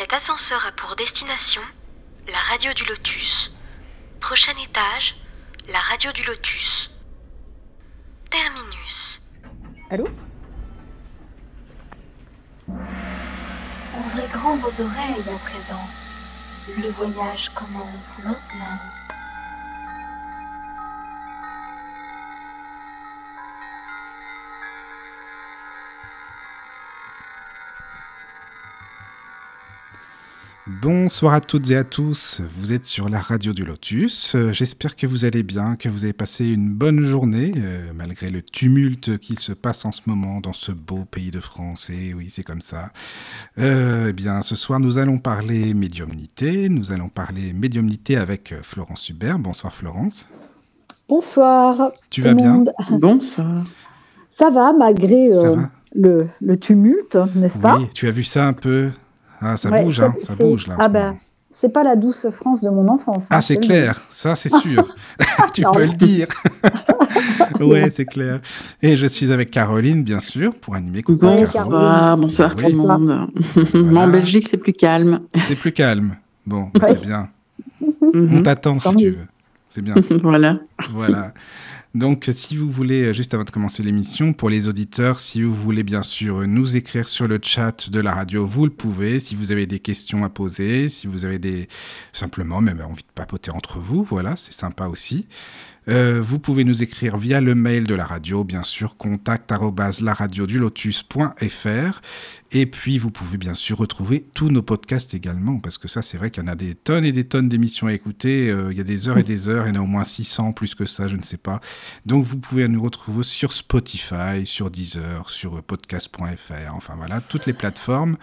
Cet ascenseur a pour destination la radio du Lotus. Prochain étage, la radio du Lotus. Terminus. Allô Ouvrez grand vos oreilles à présent. Le voyage commence maintenant. Bonsoir à toutes et à tous, vous êtes sur la radio du Lotus. Euh, J'espère que vous allez bien, que vous avez passé une bonne journée, euh, malgré le tumulte qu'il se passe en ce moment dans ce beau pays de France. Et oui, c'est comme ça. Euh, eh bien, ce soir, nous allons parler médiumnité. Nous allons parler médiumnité avec Florence Hubert. Bonsoir Florence. Bonsoir. Tu tout vas bien monde. Bonsoir. Ça va, malgré Ça va le, le tumulte, n'est-ce pas? Oui, tu as vu ça un peu? Ah, ça Ouais, bouge, ça- hein, ça c'est- bouge là. Ah ben, c'est pas la douce France de mon enfance. hein, Ah, c'est je le clair, ça c'est sûr. tu peux le dire. ouais, c'est clair. Et je suis avec Caroline, bien sûr, pour animer. Coucou. Bonsoir, bonsoir tout le monde. Mais En Belgique, c'est plus calme. C'est plus calme. Bon, Ouais. c'est bien. On Mhm. t'attend si tu veux. C'est bien. voilà. Voilà. Donc, si vous voulez, euh, juste avant de commencer l'émission, pour les auditeurs, si vous voulez bien sûr nous écrire sur le chat de la radio, vous le pouvez. Si vous avez des questions à poser, si vous avez des simplement même envie de papoter entre vous, voilà, c'est sympa aussi. Euh, vous pouvez nous écrire via le mail de la radio, bien sûr, contact laradiodulotus.fr. Et puis, vous pouvez bien sûr retrouver tous nos podcasts également, parce que ça, c'est vrai qu'il y en a des tonnes et des tonnes d'émissions à écouter. Euh, il y a des heures et des heures, il y en a au moins 600, plus que ça, je ne sais pas. Donc, vous pouvez nous retrouver sur Spotify, sur Deezer, sur podcast.fr, enfin voilà, toutes les plateformes.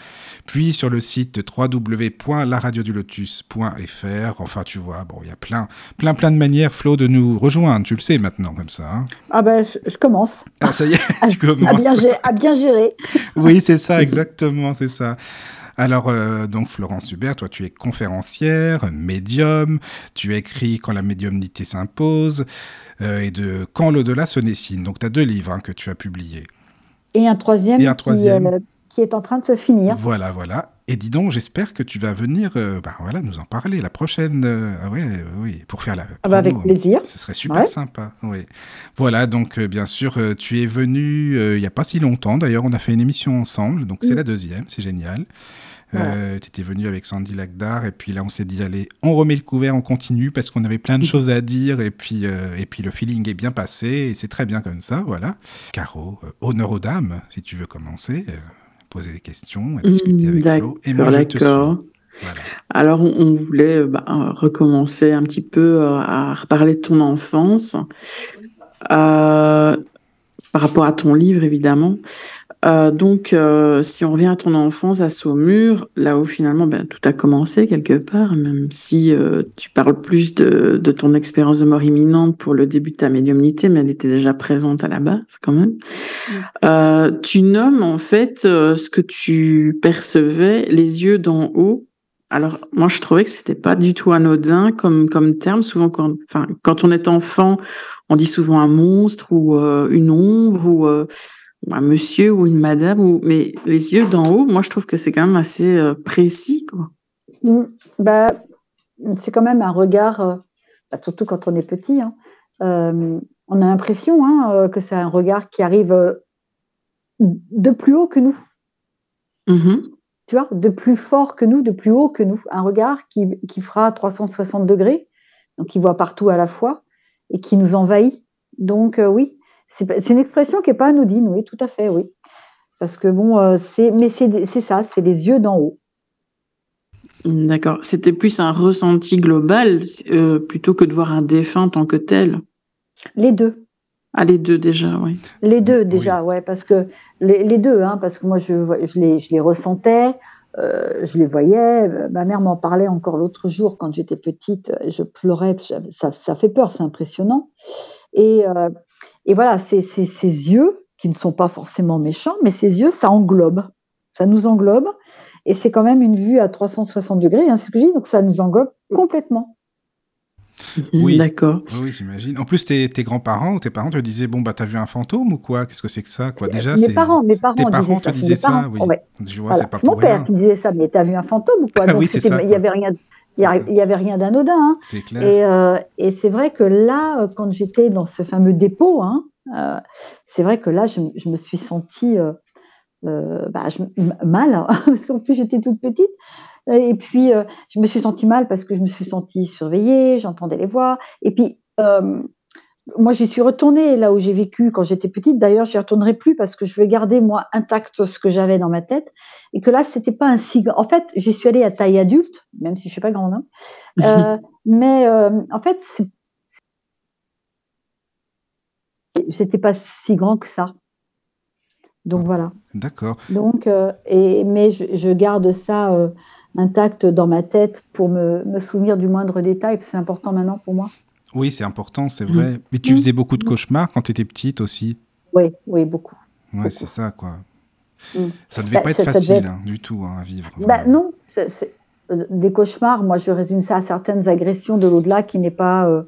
Puis sur le site www.laradiodulotus.fr. Enfin, tu vois, bon, il y a plein, plein, plein de manières, Flo, de nous rejoindre. Tu le sais maintenant, comme ça. hein. Ah ben, je, je commence Ah, ça y est, tu à commences. bien, gé- à bien gérer. Oui, c'est ça, exactement, c'est ça. Alors, euh, donc, Florence Hubert, toi, tu es conférencière, médium, tu écris Quand la médiumnité s'impose euh, et de Quand l'au-delà se dessine. Donc, tu as deux livres hein, que tu as publiés. Et un troisième, Et un qui, troisième. euh, qui est en train de se finir. Voilà, voilà. Et dis donc, j'espère que tu vas venir euh, bah, voilà, nous en parler la prochaine. euh, ah ouais, euh, oui, pour faire la. Ah bah, avec promo. plaisir. Ce serait super Ouais. sympa. Oui. Voilà, donc euh, bien sûr, tu es venu il n'y a pas si longtemps. D'ailleurs, on a fait une émission ensemble. Donc c'est Mm. la deuxième, c'est génial. Voilà. tu étais venu avec Sandy Lagdar et puis là on s'est dit allez on remet le couvert on continue parce qu'on avait plein de choses à dire et puis et puis le feeling est bien passé et c'est très bien comme ça voilà Caro honneur aux dames si tu veux commencer poser des questions discuter avec Flo et moi je te suis d'accord. voilà. Alors, on, voulait bah, euh, recommencer un petit peu euh, à reparler de ton enfance. Euh, par rapport à ton livre, évidemment. Euh, donc, euh, si on revient à ton enfance à Saumur, là où finalement ben, tout a commencé quelque part, même si euh, tu parles plus de, de ton expérience de mort imminente pour le début de ta médiumnité, mais elle était déjà présente à la base quand même. Euh, tu nommes en fait euh, ce que tu percevais, les yeux d'en haut. Alors moi je trouvais que c'était pas du tout anodin comme comme terme. Souvent quand, enfin quand on est enfant, on dit souvent un monstre ou euh, une ombre ou euh, ou un monsieur ou une madame ou mais les yeux d'en haut, moi je trouve que c'est quand même assez euh, précis quoi. Mm. Bah, c'est quand même un regard, euh, bah, surtout quand on est petit. hein. Euh, on a l'impression hein, que c'est un regard qui arrive euh, de plus haut que nous. Mhm. tu vois, de plus fort que nous, de plus haut que nous. Un regard qui, qui fera 360 degrés, donc qui voit partout à la fois et qui nous envahit. Donc oui, c'est une expression qui n'est pas anodine, oui, tout à fait, oui. Parce que bon, euh, c'est, mais c'est c'est ça, c'est les yeux d'en haut. D'accord. C'était plus un ressenti global euh, plutôt que de voir un défunt en tant que tel. Les deux. Ah les deux déjà, oui. Les deux déjà, ouais, parce que les, les deux, hein, parce que moi je, je, les, je les ressentais, euh, je les voyais. Ma mère m'en parlait encore l'autre jour quand j'étais petite. Je pleurais, ça, ça fait peur, c'est impressionnant. Et, euh, et voilà, c'est ces yeux qui ne sont pas forcément méchants, mais ces yeux, ça englobe, ça nous englobe, et c'est quand même une vue à 360 degrés, hein, ce que je dis, donc ça nous englobe complètement. Oui. D'accord. Oui, oui, j'imagine. En plus, tes, tes grands-parents ou tes parents te disaient bon bah t'as vu un fantôme ou quoi? Qu'est-ce que c'est que ça quoi? Déjà, mes c'est parents, mes parents, tes parents disaient te ça. disaient parents, ça, oui. ouais. Tu vois, Voilà. c'est pas C'est mon pour père rien. qui disait ça, mais t'as vu un fantôme ou quoi? Ah Donc, oui, c'est ça, Il y avait rien, il y a- C'est ça. il y avait rien d'anodin. hein. C'est clair. Et, euh, et c'est vrai que là, euh, quand j'étais dans ce fameux dépôt, hein, euh, c'est vrai que là, je, je me suis sentie euh, bah, je- mal, hein, parce qu'en plus j'étais toute petite. Et puis, je me suis sentie mal parce que je me suis sentie surveillée, j'entendais les voix. Et puis, moi, j'y suis retournée là où j'ai vécu quand j'étais petite. D'ailleurs, j'y retournerai plus parce que je veux garder, moi, intact ce que j'avais dans ma tête. Et que là, c'était pas un si grand. En fait, j'y suis allée à taille adulte, même si je suis pas grande. hein. Euh, mais euh, en fait, c'était pas si grand que ça. Donc voilà. D'accord. Donc, euh, et, mais je, je garde ça intact dans ma tête pour me, me souvenir du moindre détail. C'est important maintenant pour moi. Oui, c'est important, c'est vrai. Mais tu Mm. faisais beaucoup de cauchemars quand tu étais petite aussi. Oui, oui, beaucoup. Ouais, c'est ça, quoi. Mm. Ça devait Bah, pas être facile être- hein, du tout hein, à vivre. Bah, non, euh, des cauchemars, moi je résume ça à certaines agressions de l'au-delà qui n'est pas euh,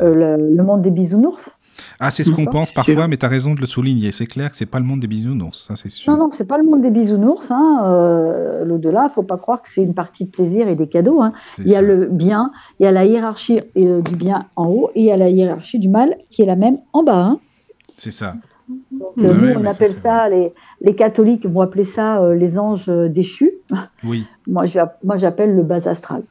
euh, le, le monde des bisounours. Ah, c'est ce qu'on pense parfois, sûr. mais tu as raison de le souligner. C'est clair que c'est pas le monde des bisounours, ça c'est sûr. Non, non, c'est pas le monde des bisounours. Hein. euh, l'au-delà, faut pas croire que c'est une partie de plaisir et des cadeaux. Hein. Il y a ça. le bien, il y a la hiérarchie euh, du bien en haut et il y a la hiérarchie du mal qui est la même en bas. hein. C'est ça. Donc, euh, nous, ouais, on ça, appelle ça, les, les catholiques vont appeler ça euh, les anges déchus. Oui. Moi, j'appelle le bas astral.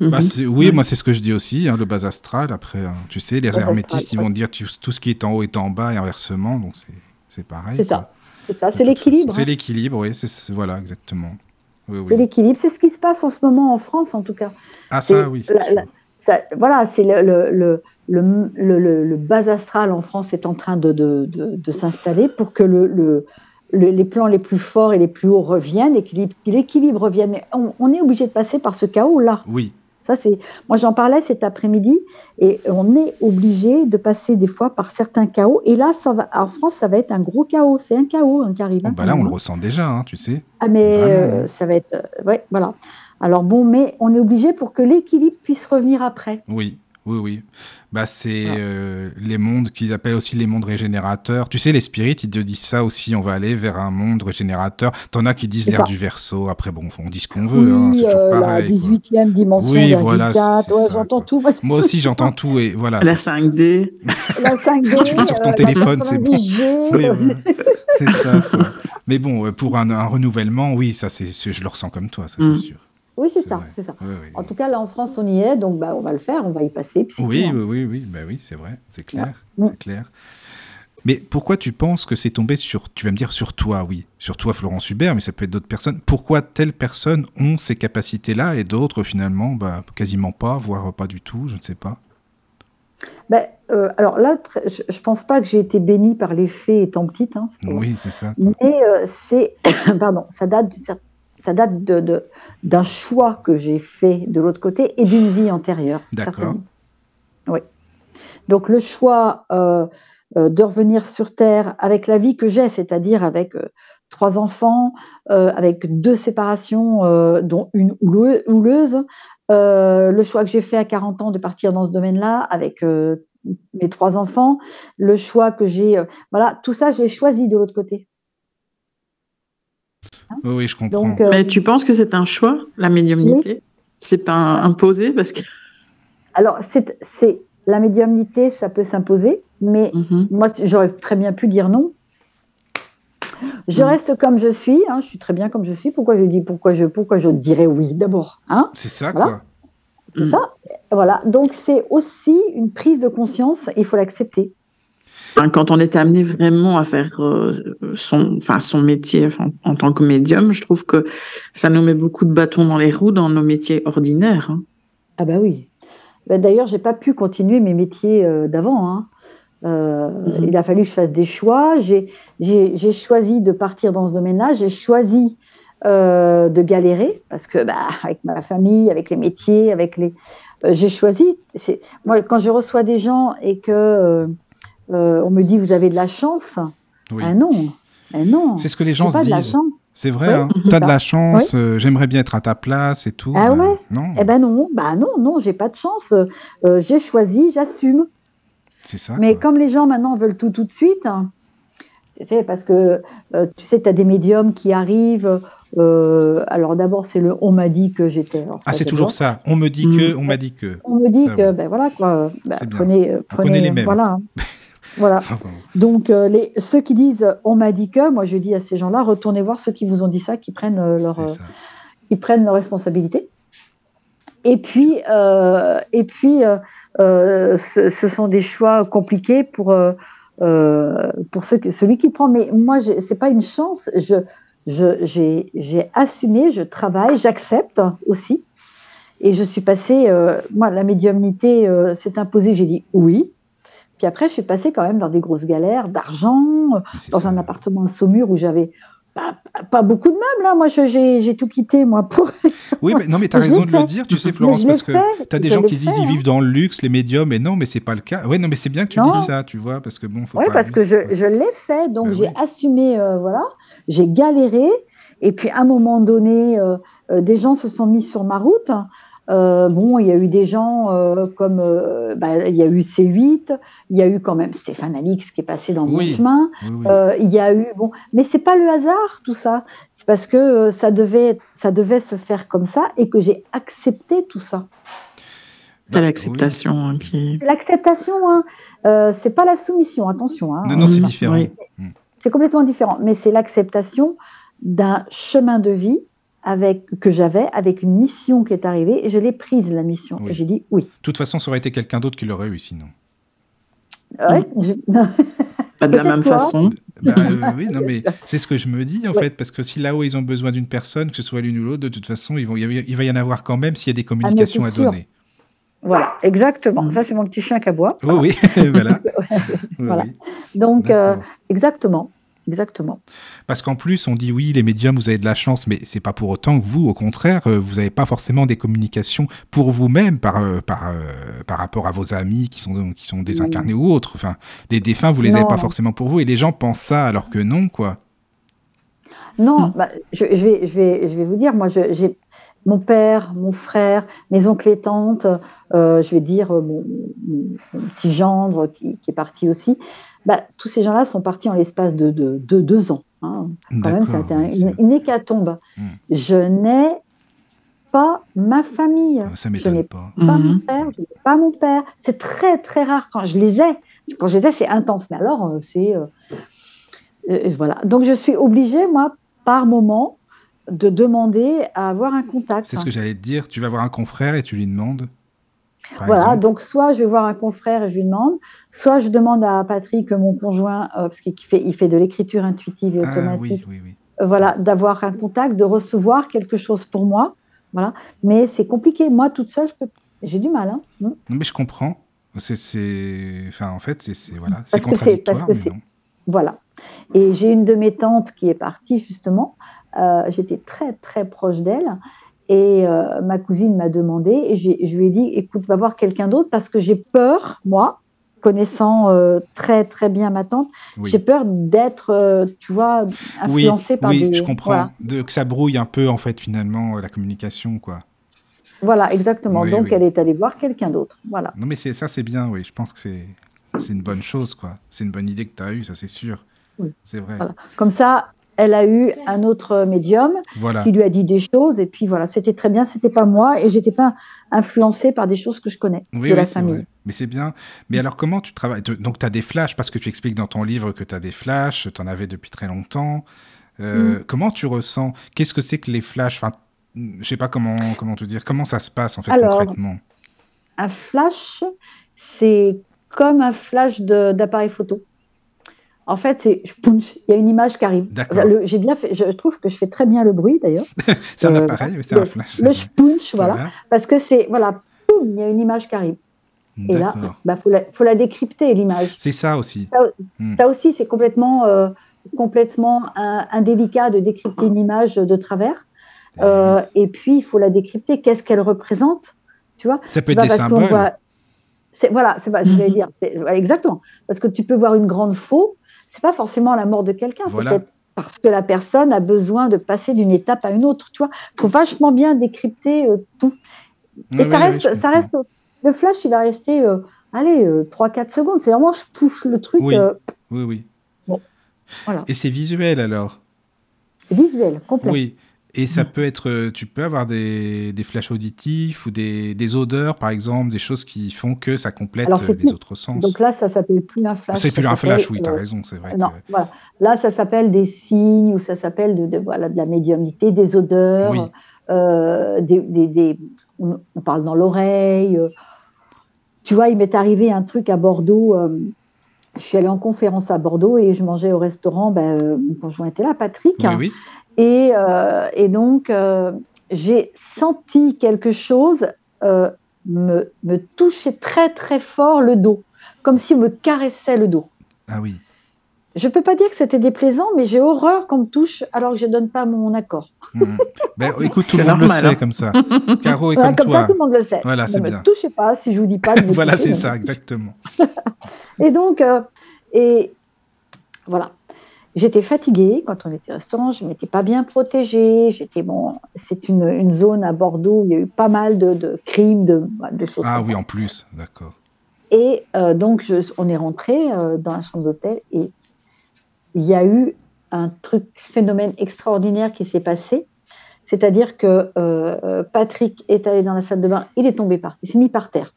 Bah, Mhm. oui, moi c'est ce que je dis aussi, hein, le bas astral. Après, hein, tu sais, les Bas hermétistes, astral, ils vont ouais. dire tout, tout ce qui est en haut est en bas et inversement, donc c'est pareil. C'est ça. C'est ça, c'est l'équilibre. C'est hein. l'équilibre, oui, c'est- voilà, exactement. Oui, C'est l'équilibre. C'est ce qui se passe en ce moment en France, en tout cas. Ah, ça, oui. la- la- Ça- voilà, c'est le, le, le, le, bas astral en France est en train de, de, de, de s'installer pour que le, le, le- les plans les plus forts et les plus hauts reviennent et l'équilibre- que l'équilibre revienne. Mais on, on est obligé de passer par ce chaos-là. Oui, Ça, c'est. Moi, j'en parlais cet après-midi et on est obligé de passer des fois par certains chaos. Et là, ça va, en France, ça va être un gros chaos. C'est un chaos hein, qui arrive. Bon, hein, bah là, on le ressent déjà, hein, tu sais. Ah, mais euh, ça va être. euh, ouais, voilà. Alors bon, mais on est obligé pour que l'équilibre puisse revenir après. Oui, oui, oui. Bah, c'est Voilà. euh, les mondes qu'ils appellent aussi les mondes régénérateurs. Tu sais, les spirites, ils te disent ça aussi. On va aller vers un monde régénérateur. T'en as qui disent l'ère du verso. Après, bon, on dit ce qu'on veut. hein, c'est Oui, toujours euh, la pareil. quoi. 18e dimension, Oui, voilà, 4, c'est ouais, ça, j'entends quoi. tout. Moi aussi, j'entends tout et voilà. La c'est- 5D. La 5D, Tu vas sur ton euh, téléphone, la c'est bon. 90G, Oui, euh, c'est ça. quoi. Mais bon, euh, pour un, un renouvellement, oui, ça, c'est, c'est- je le ressens comme toi, ça, Mm. c'est sûr. Oui, c'est ça, c'est ça. Oui, oui. En tout cas, là en France, on y est, donc bah, on va le faire, on va y passer. puis Oui, oui, oui, oui, bah oui, c'est vrai, c'est clair, Ouais. c'est clair. Mais pourquoi tu penses que c'est tombé sur, tu vas me dire sur toi, oui, sur toi Florence Hubert, mais ça peut être d'autres personnes. Pourquoi telles personnes ont ces capacités-là et d'autres finalement, bah, quasiment pas, voire pas du tout, je ne sais pas. Ben, euh, alors là, je, je pense pas que j'ai été bénie par les fées étant petite. hein. Oui, c'est ça. Mais euh, c'est, pardon, ça date, d'une cer- ça date de- d'un choix que j'ai fait de l'autre côté et d'une vie antérieure. D'accord. Oui. Donc le choix euh, euh, de revenir sur Terre avec la vie que j'ai, c'est-à-dire avec euh, trois enfants, avec deux séparations, dont une houleuse, le choix que j'ai fait à 40 ans de partir dans ce domaine-là avec mes trois enfants, le choix que j'ai, voilà, tout ça, j'ai choisi de l'autre côté. Oui, oui, je comprends. Donc, euh, Mais tu penses que c'est un choix, la médiumnité? C'est pas imposé? Parce que. alors, c'est, c'est la médiumnité, ça peut s'imposer, mais Mhm. moi, j'aurais très bien pu dire non. Je Mm. reste comme je suis, hein, je suis très bien comme je suis. Pourquoi je dis pourquoi je pourquoi je dirais oui d'abord, hein? C'est ça, voilà. quoi. C'est Mm. ça. Voilà. Donc c'est aussi une prise de conscience. Il faut l'accepter. Quand on est amené vraiment à faire euh, son, enfin, son métier en tant que médium, je trouve que ça nous met beaucoup de bâtons dans les roues dans nos métiers ordinaires. hein. Ah bah oui. Ben, D'ailleurs, j'ai pas pu continuer mes métiers euh, d'avant. hein. Euh, Mhm. Il a fallu que je fasse des choix. J'ai choisi de partir dans ce domaine-là. J'ai choisi euh, de galérer parce que bah, avec ma famille, avec les métiers, avec les, j'ai choisi. Moi, quand je reçois des gens et que euh, on me dit vous avez de la chance, Oui. ah non, ah non. C'est ce que les gens se pas de la disent. chance. C'est vrai, Ouais, hein. c'est T'as de ça. la chance, euh, j'aimerais bien être à ta place et tout. Ah Euh, ouais Non, Eh ben non, bah non, non, j'ai pas de chance. Euh, j'ai choisi, j'assume. c'est ça. Mais quoi. comme les gens maintenant veulent tout tout de suite, hein, tu sais, parce que tu sais, tu as des médiums qui arrivent. euh, alors d'abord, c'est le on m'a dit que j'étais. Ah, c'est toujours ça. On me dit Mm. que, on m'a dit que. On me dit Ça, que, oui. ben voilà quoi, ben, C'est prenez, On connaît les mêmes. voilà. voilà. Ah. Donc euh, les, ceux qui disent on m'a dit que, moi je dis à ces gens-là, retournez voir ceux qui vous ont dit ça, qui prennent euh, leur, euh, qui prennent leurs responsabilités. Et puis, euh, et puis ce, ce sont des choix compliqués pour, pour ceux, que- celui qui prend. Mais moi, j'ai- c'est pas une chance. Je, je, j'ai, j'ai assumé, je travaille, j'accepte aussi. Et je suis passée, moi, la médiumnité s'est imposée, j'ai dit oui. Puis après, je suis passée quand même dans des grosses galères d'argent, c'est dans ça. un appartement à Saumur où j'avais pas, beaucoup de meubles. hein. Moi, j'ai tout quitté, moi, pour. Oui, mais non, mais t'as raison de le dire, tu sais, Florence, parce que fait, t'as des gens qui disent ils hein. vivent dans le luxe, les médiums, mais non, mais c'est pas le cas. Ouais, non, mais c'est bien que tu Non. dises ça, tu vois, parce que bon, faut Oui, parce que je, je l'ai fait, donc Ben j'ai oui. assumé, euh, voilà, j'ai galéré, et puis à un moment donné, euh, euh, des gens se sont mis sur ma route. Euh, bon, il y a eu des gens euh, comme, euh, bah, il y a eu C8, il y a eu quand même Stéphane Alix qui est passé dans Oui. mon chemin, Oui, oui. euh, il y a eu, bon, mais c'est pas le hasard tout ça, c'est parce que euh, ça devait, ça devait se faire comme ça et que j'ai accepté tout ça. C'est Bah, l'acceptation hein, qui. L'acceptation, hein, euh, c'est pas la soumission, attention. Hein, Non, non, c'est Mhm, différent. oui. c'est complètement différent, mais c'est l'acceptation d'un chemin de vie avec, que j'avais, avec une mission qui est arrivée, et je l'ai prise, la mission. Oui. Et j'ai dit oui. De toute façon, ça aurait été quelqu'un d'autre qui l'aurait eu sinon. Ouais, je- Pas de la même toi. façon. Bah, euh, oui, non, mais c'est ce que je me dis en Ouais. fait, parce que si là-haut ils ont besoin d'une personne, que ce soit l'une ou l'autre, de toute façon, ils vont, il va y en avoir quand même s'il y a des communications à Ah, c'est sûr. donner. voilà, exactement. Mhm. Ça, c'est mon petit chien qui aboie. Oui, oui, voilà. Oui, Voilà. Donc, euh, exactement. Exactement. Parce qu'en plus, on dit oui, les médiums, vous avez de la chance, mais c'est pas pour autant que vous, au contraire, euh, vous n'avez pas forcément des communications pour vous-même par, euh, par, euh, par rapport à vos amis qui sont, qui sont désincarnés ou autres. Enfin, les défunts, vous les avez pas forcément pour vous, et les gens pensent ça alors que non, quoi. Non, Mhm. bah, je, je vais, je, vais, je vais vous dire, moi, j'ai mon père, mon frère, mes oncles et tantes, euh, je vais dire euh, mon, mon- mon petit gendre qui, qui est parti aussi. Bah, tous ces gens-là sont partis en l'espace de, de, de deux ans. hein. Quand même, ça a été un- une, une hécatombe. Mhm. Je n'ai pas ma famille. ça je m'étonne n'ai pas. pas Mhm. mon père, je n'ai pas mon père. C'est très, très rare quand je les ai. Quand je les ai, c'est intense. Mais alors, euh, c'est. euh, euh, voilà. Donc, je suis obligée, moi, par moment, de demander à avoir un contact. C'est ce que j'allais te dire. Tu vas voir un confrère et tu lui demandes. Voilà, exemple. donc soit je vais voir un confrère et je lui demande, soit je demande à Patrick, mon conjoint, euh, parce qu'il fait, il fait de l'écriture intuitive et Ah automatique, oui, oui, oui. euh, voilà, d'avoir un contact, de recevoir quelque chose pour moi. Voilà. Mais c'est compliqué. Moi, toute seule, peux... j'ai du mal. Hein. Mm. Non, mais je comprends. C'est. Enfin, en fait, c'est. Voilà. C'est que contradictoire, parce que mais non. Voilà. Et j'ai une de mes tantes qui est partie, justement. Euh, J'étais très, très proche d'elle. Et euh, ma cousine m'a demandé, et je lui ai dit, écoute, va voir quelqu'un d'autre, parce que j'ai peur, moi, connaissant euh, très, très bien ma tante, Oui. j'ai peur d'être, euh, tu vois, Oui, influencée par oui, des... je comprends. Voilà, De, que ça brouille un peu, en fait, finalement, la communication, quoi. Voilà, exactement. Oui, Donc, oui. elle est allée voir quelqu'un d'autre. Voilà. Non, mais c'est, ça, c'est bien, oui. Je pense que c'est, c'est une bonne chose, quoi. C'est une bonne idée que tu as eue, ça, c'est sûr. Oui. C'est vrai. Voilà. Comme ça, elle a eu un autre médium Voilà. qui lui a dit des choses, et puis voilà, c'était très bien, c'était pas moi, et j'étais pas influencée par des choses que je connais Oui, de la oui, famille. vrai. Mais c'est bien. Mais alors, comment tu travailles Donc, tu as des flashs, parce que tu expliques dans ton livre que tu as des flashs, tu en avais depuis très longtemps. Mm. Euh, Comment tu ressens Qu'est-ce que c'est que les flashs? Enfin, Je sais pas comment, comment te dire. Comment ça se passe, en fait, Alors, concrètement? Un flash, c'est comme un flash d'appareil photo. En fait, c'est punch, il y a une image qui arrive. J'ai bien fait, je trouve que je fais très bien le bruit d'ailleurs. C'est un euh, appareil, mais c'est un flash. Le punch, voilà, parce que c'est voilà, il y a une image qui arrive. Et là, D'accord. bah faut la, faut la décrypter l'image. C'est ça aussi. Ça aussi, c'est complètement, euh, complètement indélicat de décrypter une image de travers. Euh, et puis, il faut la décrypter. Qu'est-ce qu'elle représente Tu vois? Ça peut C'est être des symboles. voit- Voilà, c'est je Mhm. dire. exactement. Parce que tu peux voir une grande faux, c'est pas forcément la mort de quelqu'un. Voilà. C'est peut-être parce que la personne a besoin de passer d'une étape à une autre. Tu vois, faut vachement bien décrypter euh, tout. Et ça reste, ça reste. Le flash, il va rester, euh, allez, 3-4 secondes. C'est vraiment, je touche le truc Oui. euh, Oui, oui. Bon, voilà. Et c'est visuel alors? Visuel, complet. Oui. Et ça peut être, euh, tu peux avoir des, des flashs auditifs ou des, des odeurs, par exemple, des choses qui font que ça complète euh, les plus- autres sens. Donc là, ça s'appelle plus un flash. c'est plus un flash, oui, tu as euh, raison, c'est vrai. Non, que- voilà. Là, ça s'appelle des signes ou ça s'appelle de, de- voilà, de la médiumnité, des odeurs, Oui. euh, des, des- on, parle dans l'oreille. Tu vois, il m'est arrivé un truc à Bordeaux. euh, je suis allée en conférence à Bordeaux et je mangeais au restaurant. Ben, mon conjoint était là, Patrick. Oui, oui. Et, euh, et donc, euh, j'ai senti quelque chose euh, me, me toucher très, très fort le dos, comme s'il me caressait le dos. Ah oui. Je peux pas dire que c'était déplaisant, mais j'ai horreur qu'on me touche alors que je donne pas mon accord. Mhm. ben, écoute, tout le monde le sait hein. comme ça. Caro est Voilà, comme comme toi. ça, tout le monde le sait. Voilà, ne c'est me bien. touchez pas si je vous dis pas de me voilà, c'est ne ça, exactement. Et donc, euh, et voilà. J'étais fatiguée quand on était au restaurant, je m'étais pas bien protégée. J'étais bon, c'est une, une zone à Bordeaux où il y a eu pas mal de, de crimes, de, de choses Ah oui, ça. en plus, d'accord. Et euh, donc, je- on est rentré euh, dans la chambre d'hôtel et il y a eu un truc, phénomène extraordinaire qui s'est passé. C'est-à-dire que euh, Patrick est allé dans la salle de bain, il est tombé par il s'est mis par terre.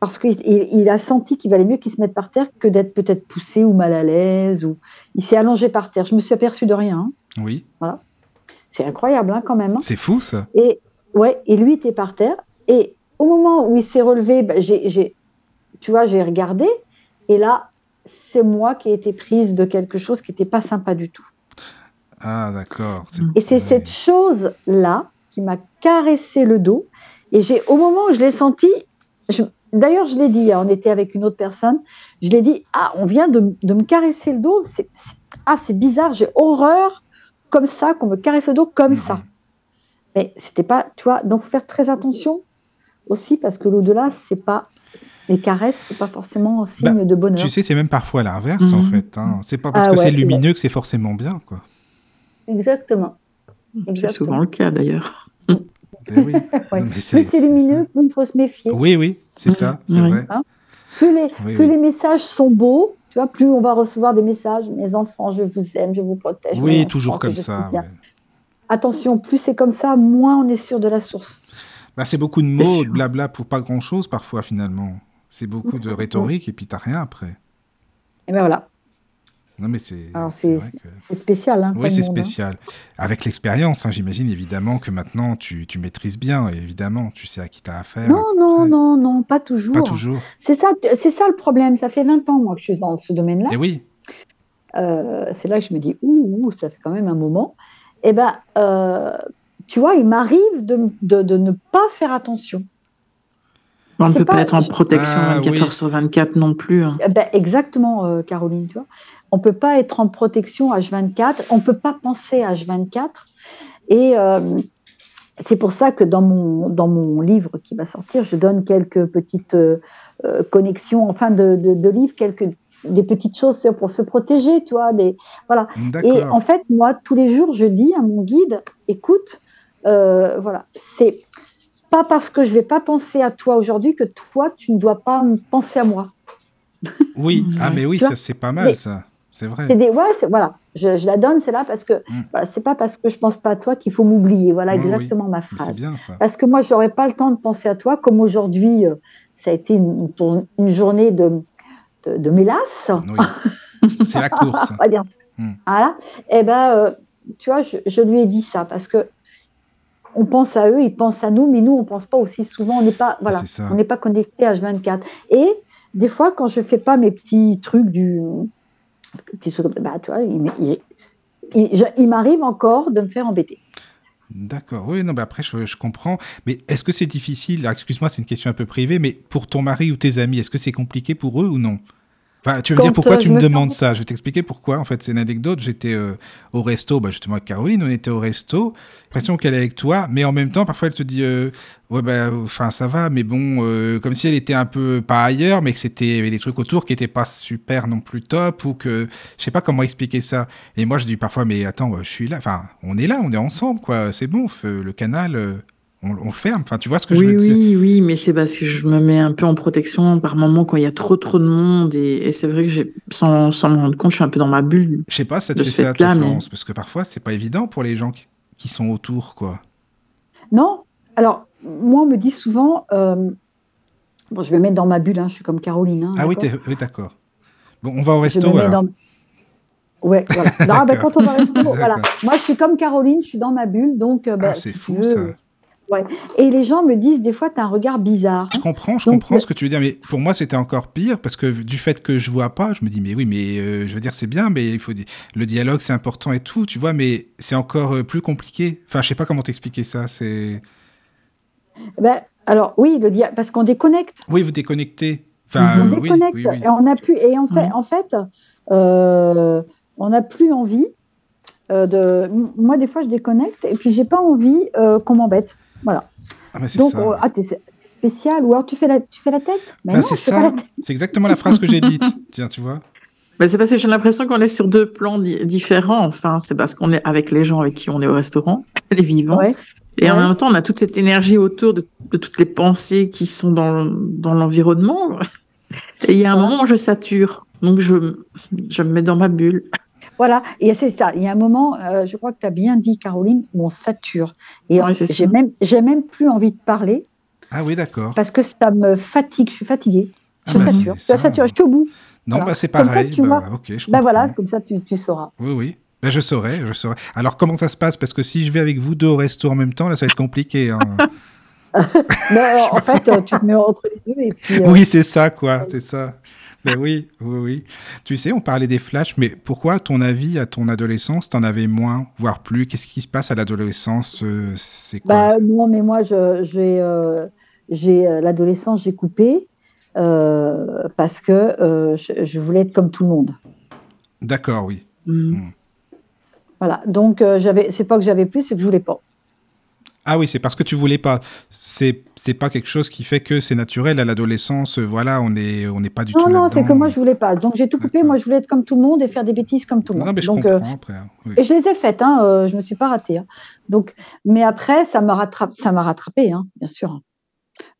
Parce qu'il il- il a senti qu'il valait mieux qu'il se mette par terre que d'être peut-être poussé ou mal à l'aise. Ou... Il s'est allongé par terre. Je me suis aperçue de rien. hein. Oui, C'est incroyable hein, quand même. hein. c'est fou ça. Et, ouais, et lui était par terre. Et au moment où il s'est relevé, bah, j'ai, j'ai- tu vois, j'ai regardé. Et là, c'est moi qui ai été prise de quelque chose qui n'était pas sympa du tout. Ah d'accord. Et c'est ouais. cette chose-là qui m'a caressé le dos. Et j'ai, au moment où je l'ai senti, je- d'ailleurs, je l'ai dit, hein, on était avec une autre personne, je l'ai dit, ah, on vient de, de me caresser le dos. C'est, ah, c'est bizarre, j'ai horreur comme ça, qu'on me caresse le dos comme Mhm. ça. Mais c'était pas, tu vois, donc faut faire très attention aussi parce que l'au-delà, c'est pas les caresses, c'est pas forcément un signe Bah, de bonheur. Tu sais, c'est même parfois l'inverse en Mhm. fait. hein. C'est pas parce Ah que ouais, c'est lumineux que c'est forcément bien, quoi. Exactement. C'est souvent le cas d'ailleurs. Eh oui. Ouais. Plus c'est- c'est lumineux, plus il faut se méfier. Oui, oui, c'est ça, c'est Oui. vrai. Plus les, Oui, plus oui. les messages sont beaux, tu vois, plus on va recevoir des messages. Mes enfants, je vous aime, je vous protège. Oui, toujours comme ça. ouais. Attention, plus c'est comme ça, moins on est sûr de la source. Bah, c'est beaucoup de C'est mots, de blabla pour pas grand chose parfois finalement. C'est beaucoup de rhétorique et puis t'as rien après. Et bien voilà, Non mais c'est que... spécial. Hein, Oui, c'est hein. spécial. Avec l'expérience, hein, j'imagine évidemment que maintenant tu, tu maîtrises bien, évidemment, tu sais à qui t'as affaire. Non, non, non, non, pas toujours. Pas toujours. C'est ça, c'est ça le problème. Ça fait 20 ans, moi, que je suis dans ce domaine-là. Et oui, Euh, c'est là que je me dis, ouh, ouh, ça fait quand même un moment. Eh ben, euh, tu vois, il m'arrive de, de, de ne pas faire attention. On ne peut pas, pas- être en protection Ah, 24 oui. heures sur 24 non plus. hein. Eh ben, exactement, euh, Caroline, tu vois. On peut pas être en protection H24, on peut pas penser H24. Et euh, c'est pour ça que dans mon, dans mon livre qui va sortir, je donne quelques petites euh, euh, connexions, enfin de, de, de livres, quelques des petites choses pour se protéger, tu vois. Des, voilà. Et en fait, moi, tous les jours, je dis à mon guide, écoute, euh, voilà, c'est pas parce que je vais pas penser à toi aujourd'hui que toi, tu ne dois pas me penser à moi. Oui, ah mais oui, ça c'est pas mal mais- ça. C'est vrai. C'est des, ouais, c'est- voilà, je, je la donne, c'est là parce que Mm. voilà, c'est pas parce que je pense pas à toi qu'il faut m'oublier. Voilà Oui, oui. exactement ma c'est phrase. bien ça. Parce que moi, j'aurais pas le temps de penser à toi, comme aujourd'hui, euh, ça a été une, journée de, de, de mélasse. Oui. c'est la course. on va dire. Mm. Voilà. Et ben, euh, tu vois, je, je lui ai dit ça parce que on pense à eux, ils pensent à nous, mais nous, on pense pas aussi souvent. On n'est pas, voilà, on n'est pas connecté à H24. Et des fois, quand je fais pas mes petits trucs du, bah, il, m'arrive encore de me faire embêter. D'accord. Oui, non, après, je, comprends. Mais est-ce que c'est difficile? Excuse-moi, c'est une question un peu privée, mais pour ton mari ou tes amis, est-ce que c'est compliqué pour eux ou non? Enfin, tu veux me dire pourquoi euh, tu me me demandes ça Je vais t'expliquer pourquoi. En fait, c'est une anecdote. J'étais euh, au resto, bah, justement avec Caroline, on était au resto. L'impression qu'elle est avec toi, mais en même temps, parfois elle te dit, euh, ouais, bah, enfin, ça va, mais bon, comme si elle était un peu pas ailleurs, mais que c'était des trucs autour qui étaient pas super non plus top, ou que je sais pas comment expliquer ça. Et moi, je dis parfois, mais attends, je suis là. Enfin, on est là, on est ensemble, quoi. C'est bon, le canal, on, ferme. Enfin, tu vois ce que je Oui, veux dire oui, oui, mais c'est parce que je me mets un peu en protection par moment quand il y a trop trop de monde et, et c'est vrai que j'ai, sans, sans me rendre compte, je suis un peu dans ma bulle. Je sais pas, ça te fait ça, mais- parce que parfois, c'est pas évident pour les gens qui, qui sont autour, quoi. Non. Alors, moi, on me dit souvent, euh, bon, je vais mettre dans ma bulle, hein, je suis comme Caroline. hein, Ah oui, d'accord t'es- oui, d'accord. Bon, on va au Je resto me alors. dans- Ouais, voilà. Non, bah, D'accord. quand on va au resto, voilà. Moi, je suis comme Caroline, je suis dans ma bulle, donc. euh, bah, Ah, c'est si fou veux, ça. Ouais. Et les gens me disent des fois, tu as un regard bizarre. Je comprends, je Donc, comprends ce que tu veux dire, mais pour moi c'était encore pire parce que du fait que je vois pas, je me dis mais oui, mais euh, je veux dire c'est bien, mais il faut le dialogue c'est important et tout, tu vois, mais c'est encore euh, plus compliqué. Enfin, je sais pas comment t'expliquer ça. C'est Ben, alors, oui, le dia- parce qu'on déconnecte. oui, vous déconnectez. Enfin, on euh, oui, déconnecte. oui, oui. Et on a plus. Et en fait, Mhm. en fait euh, on n'a plus envie euh, de. Moi, des fois, je déconnecte et puis j'ai pas envie euh, qu'on m'embête. Voilà. Ah, bah, c'est Donc, ça. euh, ah, t'es spécial. Ou alors, tu fais la, tu fais la tête? Bah, c'est ça. C'est exactement la phrase que j'ai dite. Tiens, tu vois. Mais c'est parce que j'ai l'impression qu'on est sur deux plans di- différents. Enfin, c'est parce qu'on est avec les gens avec qui on est au restaurant, les vivants. Ouais. Et en même temps, on a toute cette énergie autour de, de toutes les pensées qui sont dans, dans l'environnement. Et il y a un moment où je sature. Donc, je, je me mets dans ma bulle. Voilà, et c'est ça. Il y a un moment, euh, je crois que tu as bien dit, Caroline, où on sature. Et j'ai même, j'ai même plus envie de parler Ah oui, d'accord. parce que ça me fatigue. Je suis fatiguée. Ah Je bah, sature. Je ça. sature. Je suis au bout. Non, Voilà. bah c'est Comme ça, pareil. bah, je Ben voilà, comme ça, tu, tu sauras. Oui, oui. Ben, je saurais, je saurais. Alors, comment ça se passe? Parce que si je vais avec vous deux au resto en même temps, là, ça va être compliqué. hein. Mais, euh, en fait, euh, tu te mets entre les deux et puis. euh, Oui, c'est ça, quoi. C'est ça. Ben oui, oui, oui. Tu sais, on parlait des flashs, mais pourquoi, à ton avis, à ton adolescence, t'en avais moins, voire plus? Qu'est-ce qui se passe à l'adolescence euh, C'est quoi? Bah, non, mais moi, j'ai euh, euh, l'adolescence, j'ai coupé euh, parce que euh, je, je voulais être comme tout le monde. D'accord, oui. Mm. Voilà. Donc, j'avais, c'est pas que j'avais plus, c'est que je voulais pas. Ah oui, c'est parce que tu voulais pas. C'est c'est pas quelque chose qui fait que c'est naturel à l'adolescence. euh, Voilà, on est on n'est pas du Non, tout non, là-dedans. c'est que moi, je voulais pas. Donc, j'ai tout coupé. Moi, je voulais être comme tout le monde et faire des bêtises comme tout le Non, monde. mais je Donc, euh, après. hein. Oui. et je les ai faites. Hein, euh, je me suis pas ratée. hein. Donc, mais après, ça m'a rattrapé. Ça m'a rattrapé, hein, bien sûr.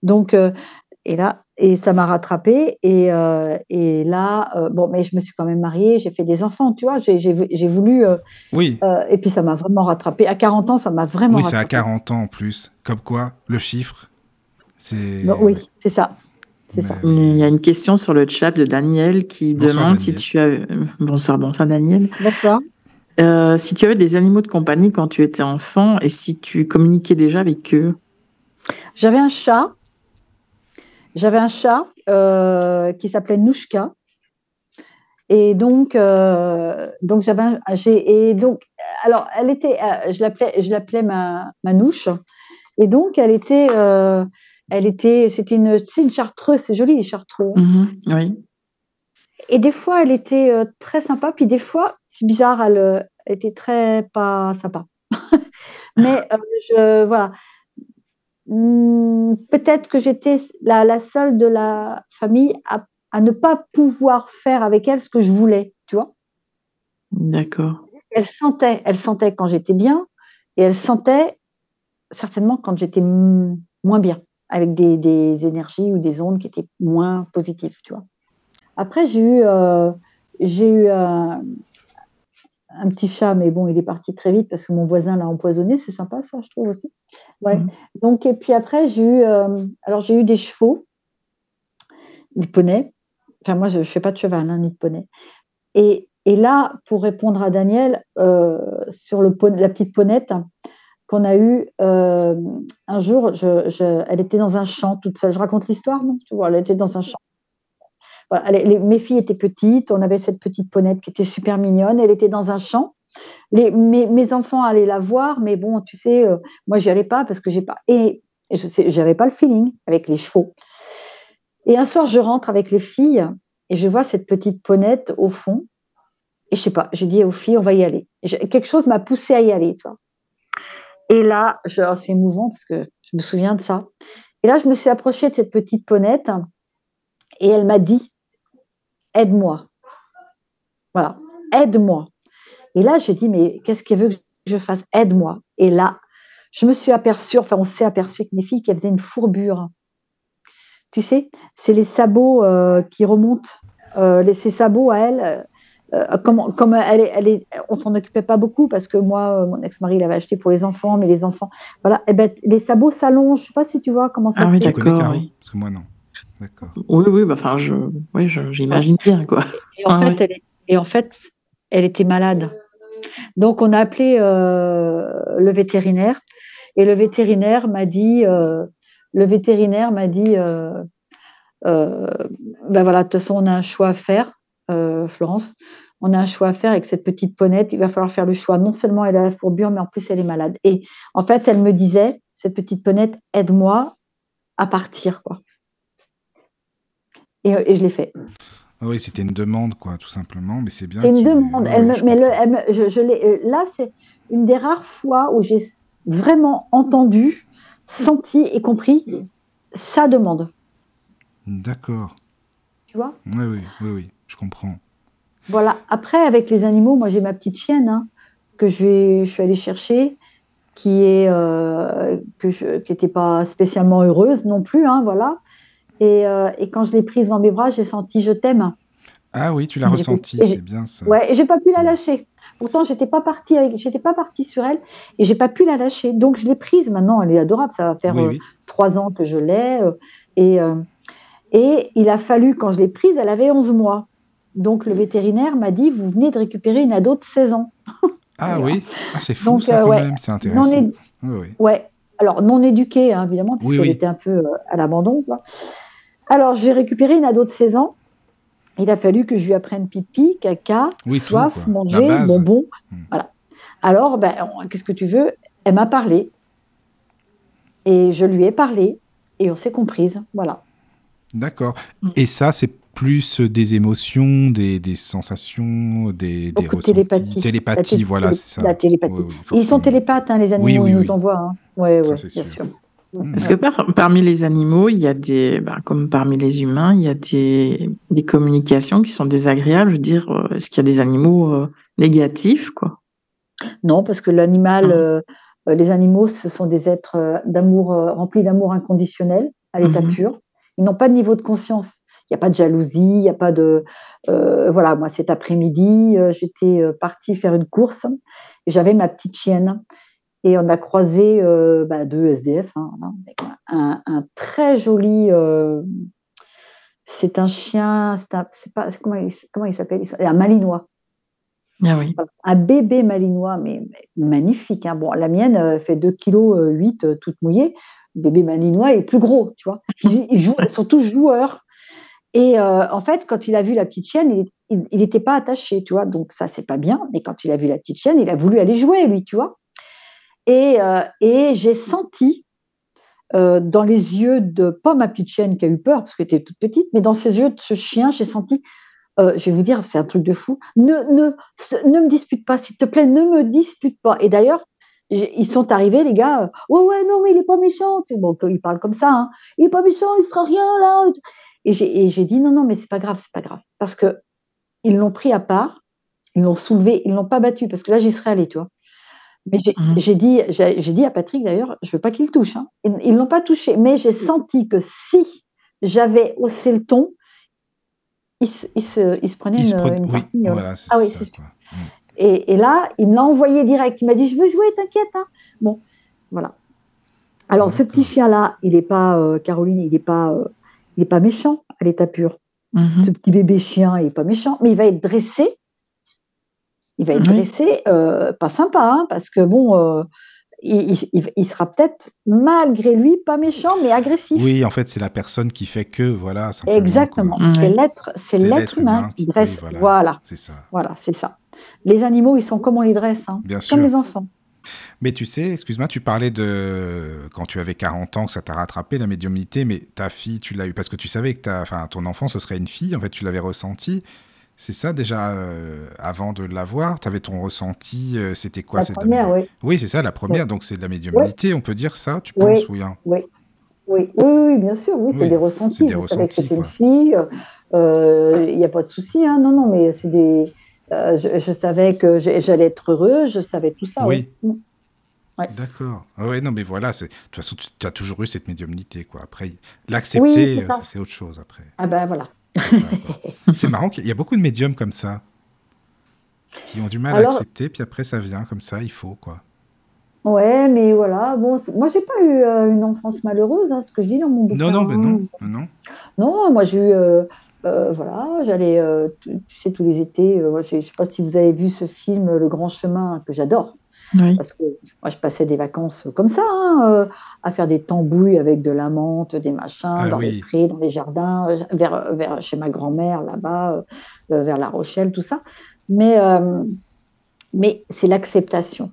Donc, euh, et là, et ça m'a rattrapé. Et, euh, et là, euh, bon, mais je me suis quand même mariée. J'ai fait des enfants, tu vois. J'ai voulu. euh, Oui, euh, et puis, ça m'a vraiment rattrapé. À 40 ans, ça m'a vraiment oui c'est à rattrapé. 40 ans en plus. Comme quoi, le chiffre, c'est. Oui, c'est ça. C'est Mais- ça. Il y a une question sur le chat de Daniel qui Bonsoir, demande si tu as. Bonsoir, bonsoir Daniel. Bonsoir. Euh, si tu avais des animaux de compagnie quand tu étais enfant et si tu communiquais déjà avec eux? J'avais un chat. J'avais un chat euh, qui s'appelait Nouchka. Et donc, euh, donc j'avais un- et donc alors elle était euh, je l'appelais je l'appelais ma Manouche et donc elle était euh, elle était c'était une c'est une chartreuse c'est joli les chartreux hein. Mhm, oui. et des fois elle était euh, très sympa puis des fois c'est bizarre elle, elle était très pas sympa mais euh, je voilà peut-être que j'étais la, la seule de la famille à, à ne pas pouvoir faire avec elle ce que je voulais, tu vois. D'accord. Elle sentait, elle sentait quand j'étais bien et elle sentait certainement quand j'étais moins bien, avec des, des énergies ou des ondes qui étaient moins positives, tu vois. Après, j'ai eu, euh, j'ai eu un, un petit chat, mais bon, il est parti très vite parce que mon voisin l'a empoisonné. C'est sympa, ça, je trouve aussi. Ouais. Mhm. Donc, et puis après, j'ai eu, euh, alors j'ai eu des chevaux, des poneys. Enfin, moi, je ne fais pas de cheval, hein, ni de poney. Et, et là, pour répondre à Daniel, euh, sur le la petite ponette qu'on a eue, euh, un jour, je, je- elle était dans un champ toute seule. Je raconte l'histoire, non? Tu vois, elle était dans un champ. Les- mes filles étaient petites, on avait cette petite ponette qui était super mignonne, elle était dans un champ. Mes, enfants allaient la voir, mais bon, tu sais, euh, moi, j'y allais pas parce que j'ai pas. Et, je sais, j'avais pas le feeling avec les chevaux. Et un soir, je rentre avec les filles et je vois cette petite ponette au fond. Et je sais pas, j'ai dit aux filles, on va y aller. quelque chose m'a poussé à y aller. Et là, oh, c'est émouvant parce que je me souviens de ça. Et là, je me suis approchée de cette petite ponette et elle m'a dit, aide-moi. Voilà, aide-moi. Et là, j'ai dit, mais qu'est-ce qu'elle veut que je fasse? Aide-moi. Et là, je me suis aperçue, enfin, on s'est aperçu avec mes filles qu'elles faisaient une fourbure. Tu sais, c'est les sabots euh, qui remontent. Euh, les, ces sabots à elle, euh, comme, comme elle, est, elle est, on s'en occupait pas beaucoup parce que moi, mon ex-mari l'avait acheté pour les enfants, mais les enfants, voilà, et eh ben, les sabots s'allongent. Je sais pas si tu vois comment ça ah, se oui, d'accord. Parce que moi non. D'accord. Oui, oui, bah, enfin, je, oui, j'imagine bien quoi. Et en, fait, elle, et en fait, elle était malade. Donc, on a appelé le vétérinaire et le vétérinaire m'a dit, euh, le vétérinaire m'a dit, euh, euh, ben voilà, de toute façon, on a un choix à faire, Florence. On a un choix à faire avec cette petite ponette. Il va falloir faire le choix. Non seulement elle a la fourbure, mais en plus elle est malade. Et en fait, elle me disait, cette petite ponette, aide-moi à partir, quoi. Et, je l'ai fait. Ah oui, c'était une demande, quoi, tout simplement, mais c'est bien. C'est une demande. elle me, mais le, je, je là, c'est une des rares fois où j'ai vraiment entendu, senti et compris sa demande. D'accord. Tu vois? Oui, oui, oui, oui, je comprends. Voilà. Après, avec les animaux, moi j'ai ma petite chienne hein, que je, suis allée chercher, qui est euh, que je, qui n'était pas spécialement heureuse non plus, hein, voilà. Et, euh, et, quand je l'ai prise dans mes bras, j'ai senti je t'aime. Ah oui, tu l'as ressenti, c'est bien ça. Ouais, et j'ai pas pu la lâcher. Pourtant, j'étais pas partie j'étais pas partie sur elle et j'ai pas pu la lâcher. Donc je l'ai prise. Maintenant, elle est adorable. Ça va faire euh, trois ans que je l'ai euh, et et il a fallu quand je l'ai prise, elle avait 11 mois. Donc le vétérinaire m'a dit vous venez de récupérer une ado de 16 ans. ah oui, ah, c'est fou ça quand même, c'est intéressant. Oui, ouais. Alors non éduquée hein, évidemment puisqu'elle était un peu à l'abandon. Alors j'ai récupéré une ado de 16 ans il a fallu que je lui apprenne pipi, caca, soif, manger, bonbon. Hmm. Voilà. Alors, ben, qu'est-ce que tu veux? Elle m'a parlé. Et je lui ai parlé. Et on s'est comprise. Voilà. D'accord. Hmm. Et ça, c'est plus des émotions, des, sensations, des, des ressentis? Télépathie. Télépathie, voilà, c'est ça. La télépathie. ils sont télépathes, hein, les animaux, ils nous envoient. Hein. Bien sûr. Parce que parmi les animaux, il y a des, ben, comme parmi les humains, il y a des, des communications qui sont désagréables. Je veux dire, euh, est-ce qu'il y a des animaux euh, négatifs, quoi? Non, parce que l'animal, euh, les animaux, ce sont des êtres d'amour remplis d'amour inconditionnel à l'état mhm. pur. Ils n'ont pas de niveau de conscience. Il n'y a pas de jalousie, il n'y a pas de. voilà, moi, cet après-midi, j'étais partie faire une course et j'avais ma petite chienne. Et on a croisé euh, bah, deux SDF, hein, un, très joli. Euh, c'est un chien, c'est pas, comment, il, comment il s'appelle? Un malinois. Ah oui. Un bébé malinois, mais, magnifique. Hein. Bon, la mienne fait 2,8 kg, toute mouillée. Le bébé malinois est plus gros, tu vois. Ils, jouent, sont tous joueurs. Et euh, en fait, quand il a vu la petite chienne, il n'était pas attaché, tu vois. Donc ça, c'est pas bien. Mais quand il a vu la petite chienne, il a voulu aller jouer, lui, tu vois. Euh, et, j'ai senti euh, dans les yeux de, pas ma petite chienne qui a eu peur parce qu'elle était toute petite, mais dans ses yeux de ce chien, j'ai senti, euh, je vais vous dire, c'est un truc de fou, ne, ne, ne me dispute pas, s'il te plaît, ne me dispute pas. Et d'ailleurs, ils sont arrivés, les gars, ouais, ouais, non, mais il est pas méchant. Bon, ils parlent comme ça, hein. il est pas méchant, il fera rien là. Et j'ai dit, non, non, mais c'est pas grave, c'est pas grave. Parce que ils l'ont pris à part, ils l'ont soulevé, ils l'ont pas battu, parce que là, j'y serais allée, tu vois. Mais mmh. j'ai dit, j'ai dit à Patrick d'ailleurs, je veux pas qu'il touche. Hein. Ils, ne l'ont pas touché, mais j'ai senti que si j'avais haussé le ton, il, se, il se, prenait une, oui, euh, voilà, ah oui, c'est. Mmh. Et, et, là, il me l'a envoyé direct. Il m'a dit, je veux jouer, t'inquiète. Hein. Bon, voilà. Alors, ce petit chien-là, il n'est pas, euh, Caroline, il n'est pas, euh, il est pas méchant à l'état pur. Mmh ce petit bébé chien, il n'est pas méchant, mais il va être dressé il va être dressé, euh, pas sympa, hein, parce que bon, euh, il, sera peut-être malgré lui pas méchant, mais agressif. Oui, en fait, c'est la personne qui fait que, voilà. Exactement. C'est l'être, c'est l'être humain, qui dresse. voilà. C'est ça. Voilà, c'est ça. Les animaux, ils sont comme on les dresse, hein, comme les enfants. Mais tu sais, excuse-moi, tu parlais de quand tu avais 40 ans que ça t'a rattrapé la médiumnité, mais ta fille, tu l'as eu parce que tu savais que ta, enfin, ton enfant ce serait une fille, en fait, tu l'avais ressenti. C'est ça déjà euh, avant de l'avoir, tu avais ton ressenti, euh, c'était quoi La première, oui. Oui, c'est ça, la première, Oui. donc c'est de la médiumnité, on peut dire ça, tu Oui. penses Oui. hein Oui, oui, oui, oui, bien sûr, oui, c'est Oui, des c'est ressentis. des je savais que c'était une fille, euh, il n'y a pas de souci, hein, non, non, mais c'est des. euh, je, je savais que j'allais être heureuse, je savais tout ça. Oui. Mm. Ouais. D'accord. Ah ouais, non, mais voilà, de toute façon, tu as toujours eu cette médiumnité, quoi. Après, l'accepter, Oui, euh, c'est autre chose après. Ah ben voilà. C'est marrant qu'il y a beaucoup de médiums comme ça qui ont du mal à accepter, puis après ça vient comme ça, il faut quoi. Ouais, mais voilà, bon, moi j'ai pas eu euh, une enfance malheureuse, hein, ce que je dis dans mon bouquin. Non, non, mais non, non, moi j'ai eu, euh, euh, voilà, j'allais, tu, sais, tous les étés, je sais pas si vous avez vu ce film Le Grand Chemin que j'adore, Oui. parce que moi je passais des vacances comme ça, hein, euh, à faire des tambouilles avec de la menthe, des machins, Ah dans les prés, dans les jardins, euh, vers, vers chez ma grand-mère là-bas, euh, vers La Rochelle, tout ça. Mais, euh, mais c'est l'acceptation.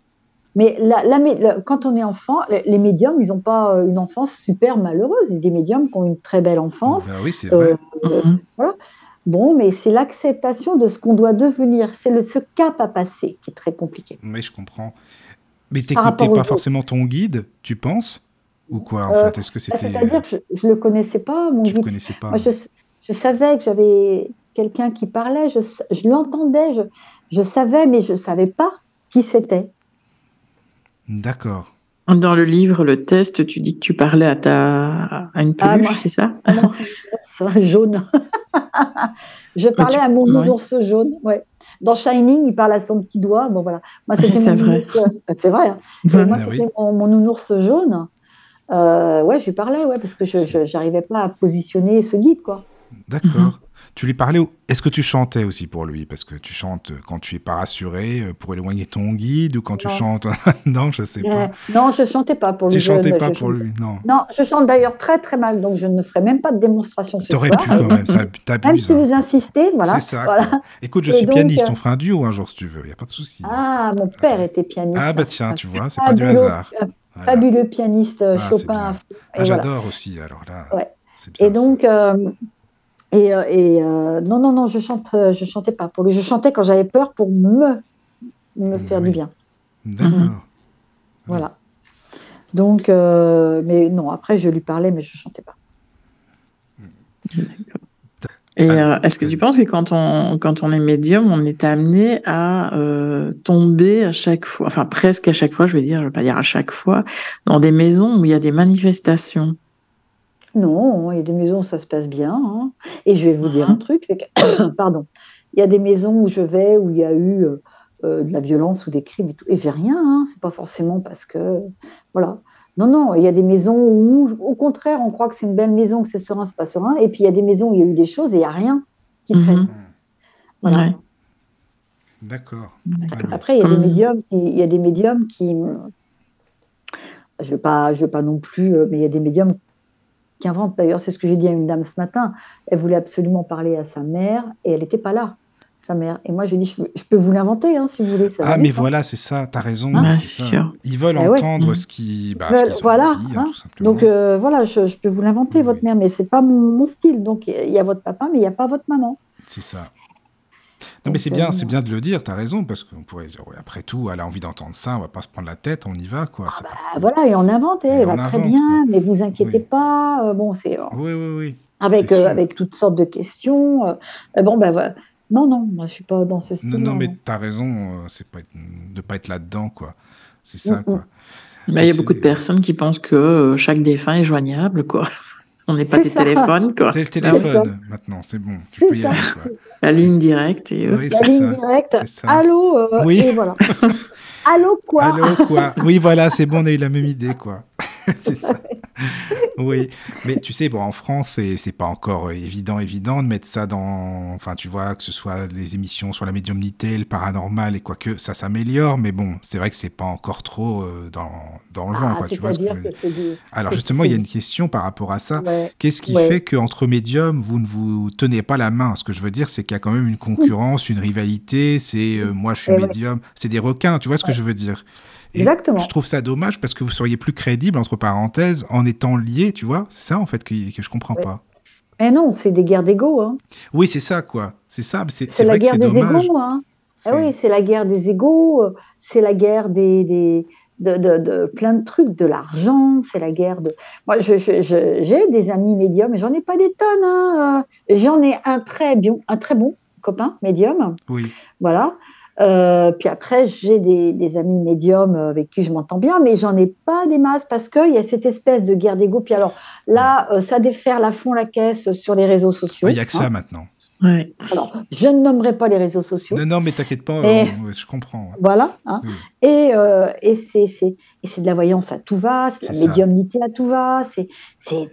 Mais la- la quand on est enfant, les, les médiums, ils n'ont pas une enfance super malheureuse. Il y a des médiums qui ont une très belle enfance. Ben oui, c'est vrai. Euh, Mhm. Bon, mais c'est l'acceptation de ce qu'on doit devenir. C'est le, ce cap à passer qui est très compliqué. Mais je comprends. Mais t'écoutais pas autres. forcément ton guide, tu penses Ou quoi en Euh, fait? Est-ce que c'était C'est-à-dire que je ne le connaissais pas, mon tu le guide. connaissais pas Moi, je, je savais que j'avais quelqu'un qui parlait, je, l'entendais, je, je savais, mais je ne savais pas qui c'était. D'accord. Dans le livre, le test, tu dis que tu parlais à, ta... à une Ah, peluche, c'est ça? non, jaune. je parlais à mon ouais. nounours jaune. Ouais. Dans Shining, il parle à son petit doigt. Bon, voilà. Moi, c'était C'est mon vrai. nounours- C'est vrai. hein. Ouais. moi, Ah c'était oui. mon, mon nounours jaune. Euh, ouais, je lui parlais, ouais, parce que je n'arrivais pas à positionner ce guide, quoi. D'accord. Tu lui parlais. Est-ce que tu chantais aussi pour lui? Parce que tu chantes quand tu es pas rassuré euh, pour éloigner ton guide ou quand tu chantes? non, je sais pas. Euh, non, je chantais pas pour Tu lui. je- chantais pas pour chante- lui, non. Non, je chante d'ailleurs très très mal, donc je ne ferai même pas de démonstration ce T'aurais soir. pu quand même, ça Même si vous insistez, voilà. C'est ça. voilà. Écoute, je Et suis donc, pianiste, euh, on fera un duo un jour si tu veux, il y a pas de souci. Ah, mon père était pianiste. Ah bah tiens, tu vois, c'est pas du hasard. euh, Voilà. Fabuleux pianiste Ah, Chopin. Ah, voilà. j'adore aussi, alors là. Ouais. Et donc, euh, et, euh, et, euh, non, non, non, je chante, euh, je chantais pas pour lui. Je chantais quand j'avais peur pour me, me faire Oui. du bien. D'accord. Mhm. Voilà. Donc, euh, mais non, après, je lui parlais, mais je chantais pas. Et euh, est-ce que tu penses que quand on, quand on est médium, on est amené à euh, tomber à chaque fois, enfin presque à chaque fois, je vais dire, je vais pas dire à chaque fois, dans des maisons où il y a des manifestations? Non, il y a des maisons où ça se passe bien. hein. Et je vais vous dire Mhm. un truc, c'est que, pardon, il y a des maisons où je vais où il y a eu euh, euh, de la violence ou des crimes et tout. Et j'ai rien, hein. c'est pas forcément parce que, voilà. Non, non, il y a des maisons où, au contraire, on croit que c'est une belle maison, que c'est serein, c'est pas serein. Et puis il y a des maisons où il y a eu des choses et il n'y a rien qui Mhm. traîne. Voilà. Ouais. D'accord. Ah. Après, il y a des médiums qui, il y a des médiums qui, je veux pas, je veux pas non plus, euh, mais il y a des médiums qui inventent. D'ailleurs, c'est ce que j'ai dit à une dame ce matin. Elle voulait absolument parler à sa mère et elle n'était pas là, sa mère. Et moi, je lui ai dit, je, peux- je peux vous l'inventer, hein, si vous voulez. ça Ah, mais hein. voilà, c'est ça, t'as raison. Ah, c'est c'est ça. sûr. Ils veulent Eh entendre Mhm. ce qui, bah, Veulent- ce qu'ils ont voilà, hein, hein. tout. Donc euh, voilà, je, je peux vous l'inventer, Oui, votre oui. mère, mais c'est pas mon, mon style. Donc il y a votre papa, mais il n'y a pas votre maman. C'est ça. Non, mais c'est bien, euh, c'est bien de le dire, t'as raison, parce qu'on pourrait dire, ouais, après tout, elle a envie d'entendre ça, on va pas se prendre la tête, on y va, quoi. pas- Ah, voilà, et on invente, Et elle va très bien, quoi. mais vous inquiétez Oui. pas. euh, bon, c'est Oui, oui, oui. avec, euh, avec toutes sortes de questions. euh, euh, bon, ben voilà. Non, non, moi je suis pas dans ce style. Non, non, mais t'as raison, euh, c'est pas être- de pas être là-dedans, quoi. C'est ça, Mm, quoi. mm. Bah, il y a beaucoup de personnes qui pensent que euh, chaque défunt est joignable, quoi. On n'est pas des ça. téléphones, quoi. C'est le téléphone, maintenant, c'est bon, tu peux y aller, quoi. La ligne directe et euh, Oui, La ligne ça. directe. c'est ça. Allô, euh, Oui. et voilà. Allô quoi? Allô, quoi? Oui, voilà, c'est bon, on a eu la même idée, quoi. Ça. Oui, mais tu sais, bon, en France, c'est pas encore évident, évident de mettre ça dans. Enfin, tu vois, que ce soit les émissions sur la médiumnité, le paranormal et quoique ça s'améliore, mais bon, c'est vrai que c'est pas encore trop euh, dans, dans le vent, Ah, quoi. Tu vois ce que du. Alors, justement, il y a une question par rapport à ça. Ouais. Qu'est-ce qui Ouais. fait qu'entre médiums, vous ne vous tenez pas la main? Ce que je veux dire, c'est qu'il y a quand même une concurrence, une rivalité. C'est euh, moi, je suis ouais. médium. C'est des requins, tu vois ce que je veux dire? Exactement. Je trouve ça dommage parce que vous seriez plus crédible, entre parenthèses, en étant lié, tu vois. C'est ça, en fait, que, que je comprends Ouais. pas. Mais non, c'est des guerres d'ego. Hein. Oui, c'est ça, quoi. C'est ça. C'est la guerre des égaux. Hein. C'est- oui, c'est la guerre des égaux, c'est la guerre des, de, de- de plein de trucs, de l'argent, c'est la guerre de. Moi, j'ai des amis médiums, mais j'en ai pas des tonnes. hein, J'en ai un très bien, un très bon copain médium, Oui. voilà. Euh, puis après, j'ai des, des amis médiums avec qui je m'entends bien, mais j'en ai pas des masses parce qu'il y a cette espèce de guerre d'ego. Puis alors là, euh, ça déferle à fond la caisse sur les réseaux sociaux. Il n'y a que hein. ça maintenant. Ouais. Alors, je ne nommerai pas les réseaux sociaux. Non, non, mais t'inquiète pas, Et- euh, je comprends. Voilà. hein. Oui. Et, euh, et c'est c'est- et c'est de la voyance à tout va, c'est de la médiumnité à tout va. C'est c'est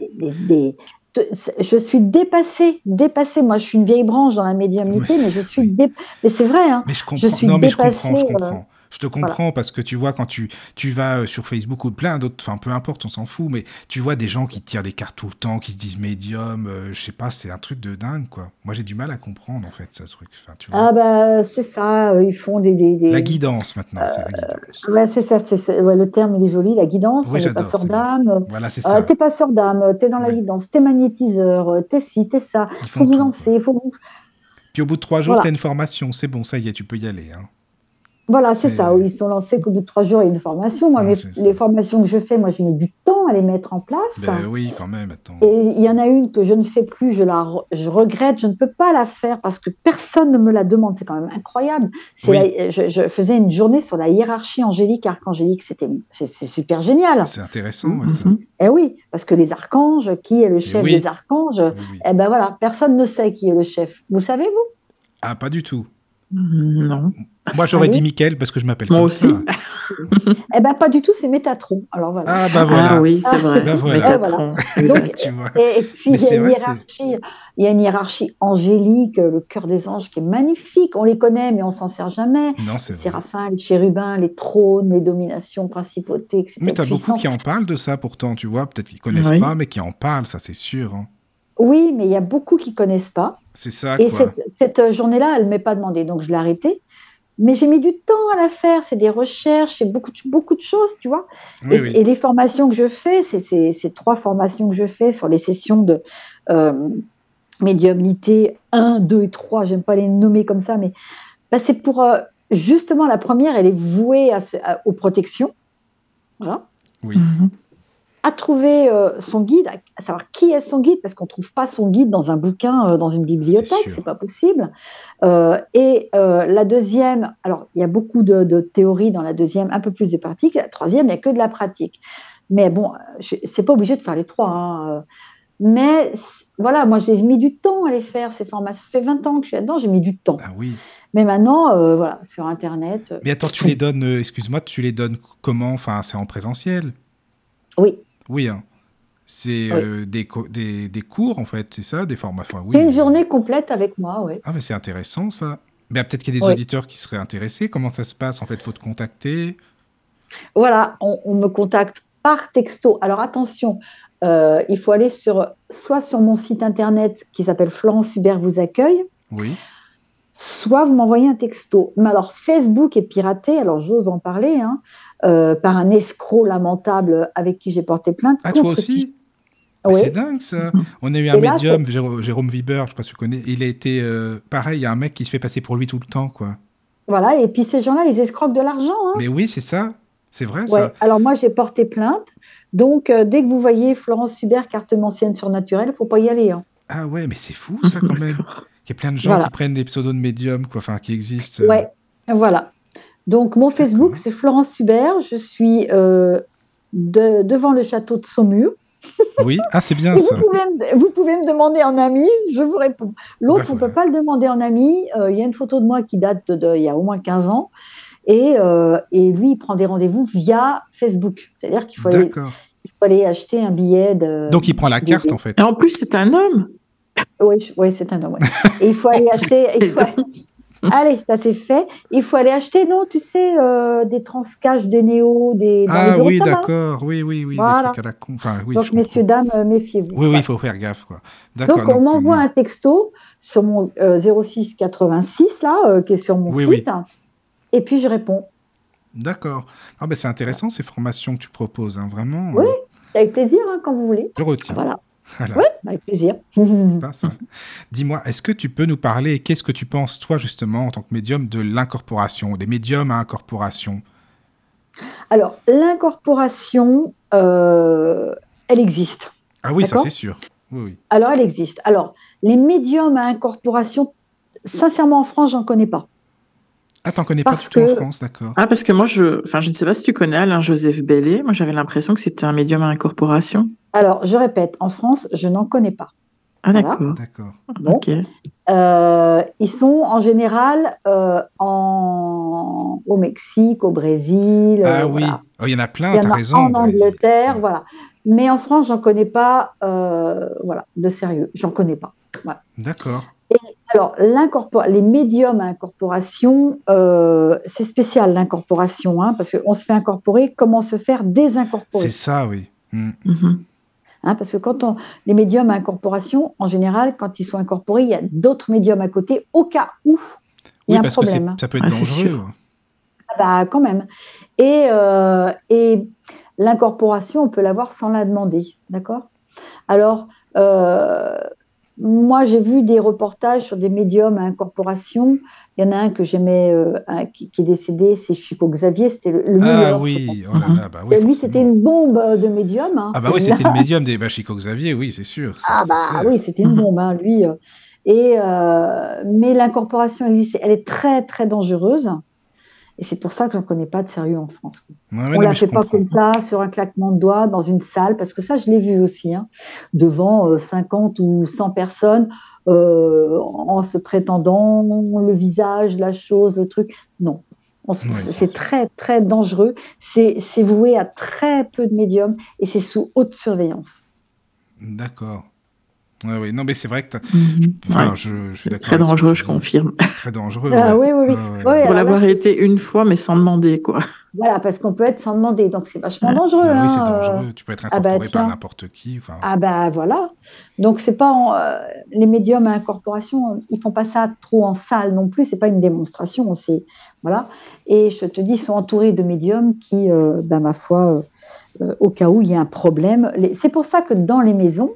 des, je suis dépassée, dépassée. Moi, je suis une vieille branche dans la médiumnité, mais je suis dé... Mais c'est vrai. Hein. Mais je comprends. suis non, mais je comprends, je euh, comprends. Je te comprends parce que tu vois, quand tu, tu vas euh, sur Facebook ou plein d'autres, enfin peu importe, on s'en fout, mais tu vois des gens qui tirent les cartes tout le temps, qui se disent médium, euh, je sais pas, c'est un truc de dingue, quoi. Moi, j'ai du mal à comprendre, en fait, ce truc. Enfin, tu vois. Ah bah c'est ça. euh, Ils font des. des, des- La guidance, maintenant, c'est la guidance. Ouais, c'est ça. c'est c'est- ouais, le terme il est joli. La guidance. Oui, j'adore, passeur d'âme. Voilà, c'est Euh, ça. t'es passeur d'âme, t'es dans la guidance, t'es magnétiseur, euh, t'es ci, t'es ça. Ils Faut vous lancer, faut vous. Puis au bout de trois jours, Voilà. t'as une formation, c'est bon, ça y est, tu peux y aller. Hein. Voilà, c'est ça. Ils sont lancés qu'au bout de trois jours, il y a une formation. Moi, Ah, mes- c'est ça. les formations que je fais, moi, j'ai mis du temps à les mettre en place. Ben oui, quand même, attends. Et il y en a une que je ne fais plus, je la re- je regrette, je ne peux pas la faire parce que personne ne me la demande. C'est quand même incroyable. C'est Oui. la- je, je faisais une journée sur la hiérarchie angélique, archangélique. C'était, c'est, super génial. C'est intéressant. Mhm. Eh oui, parce que les archanges, qui est le chef oui. des archanges oui. Eh ben voilà, personne ne sait qui est le chef. Vous savez, vous? Ah, pas du tout. Non. Moi, j'aurais Allez. dit Mickaël parce que je m'appelle Moi comme aussi. ça. Eh ben pas du tout, c'est Métatron. Alors voilà. Ah, bah voilà. Ah oui, c'est vrai. Ben voilà. Métatron. Donc, tu vois. Et, et puis, il y, a une vrai hiérarchie, il y a une hiérarchie angélique, euh, le cœur des anges qui est magnifique. On les connaît, mais on s'en sert jamais. Non, Les c'est vrai. séraphins, les chérubins, les trônes, les dominations, principautés, etc. Mais t'as beaucoup puissances. qui en parlent de ça pourtant, tu vois. Peut-être qu'ils connaissent Oui. pas, mais qui en parlent, ça c'est sûr. hein. Oui, mais il y a beaucoup qui connaissent pas. C'est ça, Et quoi. cette, cette, euh, journée-là, elle ne m'est pas demandée, donc je l'ai arrêtée. Mais j'ai mis du temps à la faire. C'est des recherches, c'est beaucoup, de- beaucoup de choses, tu vois. Oui, et, oui. et les formations que je fais, c'est c'est trois formations que je fais sur les sessions de euh, médiumnité 1, 2 et 3. J'aime pas les nommer comme ça, mais bah, c'est pour euh, justement la première, elle est vouée à ce- à- aux protections. Voilà. Oui. À trouver euh, son guide, à, savoir qui est son guide, parce qu'on ne trouve pas son guide dans un bouquin, euh, dans une bibliothèque, c'est pas possible. Euh, et la deuxième, alors il y a beaucoup de, de théories dans la deuxième, un peu plus de pratique. La troisième, il n'y a que de la pratique. Mais bon, c'est pas obligé de faire les trois. hein. Mais voilà, moi j'ai mis du temps à les faire, ces formations. Ça fait 20 ans que je suis là-dedans, j'ai mis du temps. Ah oui. Mais maintenant, euh, voilà, sur Internet. euh, Mais attends, tu les donnes, euh, excuse-moi, tu les donnes comment? Enfin, c'est en présentiel Oui, Oui, hein. C'est euh, des, des, des cours, en fait, c'est ça Des formations oui. une journée complète avec moi, ouais. Ah, mais c'est intéressant, ça. Mais ah, peut-être qu'il y a des Oui. auditeurs qui seraient intéressés. Comment ça se passe En fait, faut te contacter? Voilà, on, on me contacte par texto. Alors attention, euh, il faut aller sur soit sur mon site internet qui s'appelle Florence Hubert vous accueille, Oui. Soit vous m'envoyez un texto. Mais alors Facebook est piraté, alors j'ose en parler, hein, euh, par un escroc lamentable avec qui j'ai porté plainte. Ah, toi aussi qui- Mais Oui. C'est dingue, ça. On a eu un là, médium, Jérôme, Viber, je sais pas si tu connais. Il a été euh, pareil, il y a un mec qui se fait passer pour lui tout le temps, quoi. Voilà, et puis ces gens-là, ils escroquent de l'argent. hein. Mais oui, c'est ça. C'est vrai, Ouais. ça. Alors moi, j'ai porté plainte. Donc, euh, dès que vous voyez Florence Hubert, carte ancienne surnaturelle, il ne faut pas y aller. hein. Ah ouais, mais c'est fou, ça, quand même. D'accord. Il y a plein de gens Voilà. qui prennent des pseudos de médium, quoi. Enfin, qui existent. euh. Ouais, voilà. Donc, mon Facebook, c'est Florence Hubert. Je suis euh, de- devant le château de Saumur. Oui, ah, c'est bien ça. vous pouvez, me, vous pouvez me demander en ami, je vous réponds. L'autre, Bah, on ne voilà. peut pas le demander en ami. Euh, Il y a une photo de moi qui date de, de- il y a au moins 15 ans. Et, euh, et lui, il prend des rendez-vous via Facebook. C'est-à-dire qu'il faut, aller- il faut aller acheter un billet de. Donc, il prend la des- carte, en fait. Et en plus, c'est un homme. Oui, je- oui, c'est un homme. ouais. Et il faut aller acheter. il faut- Allez, ça c'est fait. Il faut aller acheter, non, tu sais, euh, des transcages des néos, des. dans Ah les oui, d'accord. Oui, oui, oui. Voilà. Des trucs à la con. Enfin, oui, Donc, messieurs, dames, euh, méfiez-vous. Oui, oui, il faut faire gaffe, quoi. Donc, on m'envoie euh, un texto sur mon euh, 06 86, là, euh, qui est sur mon Oui, site. Et puis, je réponds. D'accord. Ah ben c'est intéressant ces formations que tu proposes, hein, vraiment. Oui, avec plaisir, hein, quand vous voulez. Je retiens. Voilà. Voilà. Oui, avec plaisir. Dis-moi, est-ce que tu peux nous parler, qu'est-ce que tu penses, toi, justement, en tant que médium, de l'incorporation, des médiums à incorporation? Alors, l'incorporation, euh, elle existe. Ah oui, ça c'est sûr. Oui, oui. Alors, elle existe. Alors, les médiums à incorporation, sincèrement, en France, j'en connais pas. Ah, t'en connais pas du tout en France, d'accord. Ah, parce que moi, je, enfin, je ne sais pas si tu connais Alain-Joseph Bellé. Moi, j'avais l'impression que c'était un médium à incorporation. Alors, je répète, en France, je n'en connais pas. Ah, Voilà. d'accord. D'accord. Bon. Euh, ils sont en général euh, en... au Mexique, au Brésil. euh, Ah oui, voilà. Oh, il y en a plein, a raison. en Brésil. Angleterre, voilà. Mais en France, j'en connais pas, euh, voilà, de sérieux. J'en connais pas. D'accord. Alors, l'incorpor- les médiums à incorporation, euh, c'est spécial l'incorporation, hein, parce qu'on se fait incorporer, comment se faire désincorporer C'est ça, oui. Hmm. Mhm. Hein, Parce que quand on, les médiums à incorporation, en général, quand ils sont incorporés, il y a d'autres médiums à côté, au cas où il y Oui, a un parce que problème. ça peut être Ah, dangereux. Ah bah, quand même. Et, euh, et l'incorporation, on peut l'avoir sans la demander, d'accord? Alors, euh, moi, j'ai vu des reportages sur des médiums à incorporation. Il y en a un que j'aimais, euh, qui, qui est décédé, c'est Chico Xavier, c'était le, le Ah meilleur. pense. oui, oh là là, bah oui. Et lui, c'était une bombe de médium. hein. Ah bah oui, c'était le médium des Bachico Xavier, oui, c'est sûr. Ah bah clair. oui, c'était une Mhm. bombe, hein, lui. euh. Et, euh, mais l'incorporation existe, elle est très très dangereuse. Et c'est pour ça que j'en connais pas de sérieux en France. Ouais, on non, la fait pas comprends. comme ça, sur un claquement de doigts, dans une salle, parce que ça, je l'ai vu aussi, hein, devant euh, 50 ou 100 personnes, euh, en se prétendant le visage, la chose, le truc. Non. On se- Ouais, c'est très, très dangereux. C'est voué à très peu de médiums et c'est sous haute surveillance. D'accord. Ouais, oui. Non, mais c'est vrai que Mhm. Enfin, Ouais. je, je suis C'est d'accord. très dangereux, je dis. confirme. Très dangereux. Ah ouais. oui, oui, oui. Ouais, ouais. Ouais, Pour alors là, l'avoir été une fois, mais sans demander, quoi. Voilà, parce qu'on peut être sans demander, donc c'est vachement Ouais. dangereux. Ah oui, c'est hein, euh. dangereux. Tu peux être ah bah, incorporé par n'importe qui. Enfin, Ah bah voilà. Donc c'est pas en, euh, les médiums à incorporation, ils font pas ça trop en salle non plus. C'est pas une démonstration, c'est voilà. Et je te dis, ils sont entourés de médiums qui, euh, bah, ma foi, euh, euh, au cas où il y a un problème. les- C'est pour ça que dans les maisons,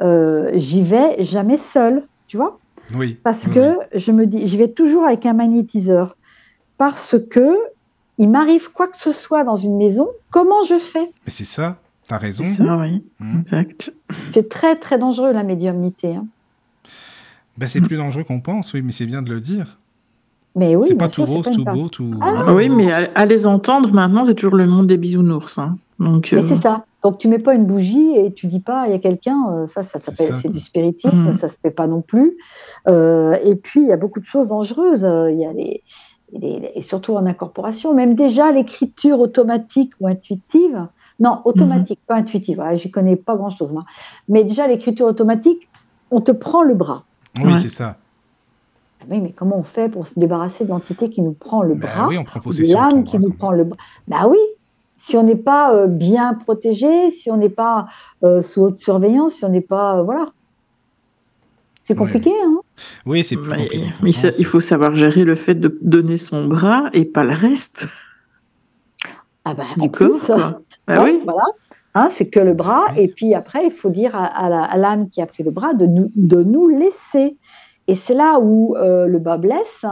euh, j'y vais jamais seule, tu vois, oui. parce oui, que je me dis, j'y vais toujours avec un magnétiseur, parce que il m'arrive quoi que ce soit dans une maison, comment je fais? Mais c'est ça. T'as raison. C'est ça, oui. Mhm. Exact. C'est très très dangereux la médiumnité. hein. Bah, c'est plus dangereux qu'on pense, oui, mais c'est bien de le dire. Mais oui, c'est pas tout sûr, rose, pas tout part. beau, tout. Ah. Oui, mais à, à les entendre maintenant, c'est toujours le monde des bisounours. hein. Donc, Mais euh, c'est ça. Donc tu mets pas une bougie et tu dis pas il y a quelqu'un, euh, ça, ça C'est s'appelle c'est du spiritisme, Mhm. ça se fait pas non plus. Euh, et puis il y a beaucoup de choses dangereuses. Euh, Il y a les, les- et surtout en incorporation, même déjà l'écriture automatique ou intuitive. Non, automatique, pas intuitive. Voilà, J'y connais pas grand chose moi. Mais déjà l'écriture automatique, on te prend le bras. Oui, Ouais. c'est ça. Ah Oui, mais comment on fait pour se débarrasser d'entité qui nous prend le Bah bras? oui, on prend de de l'âme qui nous prend le bras. Bah oui, si on n'est pas euh, bien protégé, si on n'est pas euh, sous haute surveillance, si on n'est pas. euh, voilà. C'est Ouais. compliqué, hein Oui, c'est plus mais- compliqué. mais ça- il faut savoir gérer le fait de donner son bras et pas le reste Ah bah, du corps. plus, quoi. Bah ouais, oui. voilà. Hein, c'est que le bras, Ouais. et puis après, il faut dire à, à l'âme qui a pris le bras de nous, de nous laisser. Et c'est là où euh, le bas blesse.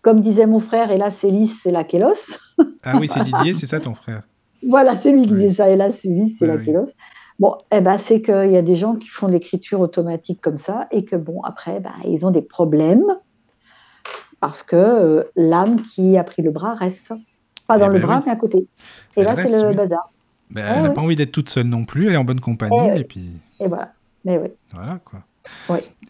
Comme disait mon frère, et là c'est lisse, c'est la kélos. Ah oui, c'est Didier, c'est ça ton frère? Voilà, c'est lui qui disait ça, et là c'est lui, c'est la oui. Bon, eh ben, c'est qu'il y a des gens qui font de l'écriture automatique comme ça, et que bon, après, ben, ils ont des problèmes parce que euh, l'âme qui a pris le bras reste. Pas Eh dans le ben bras, oui. mais à côté. Et Elle là, c'est le oui. bazar. Bah, Ah elle n'a pas envie d'être toute seule non plus, elle est en bonne compagnie, Eh ouais. et puis Et voilà. Mais oui. voilà quoi.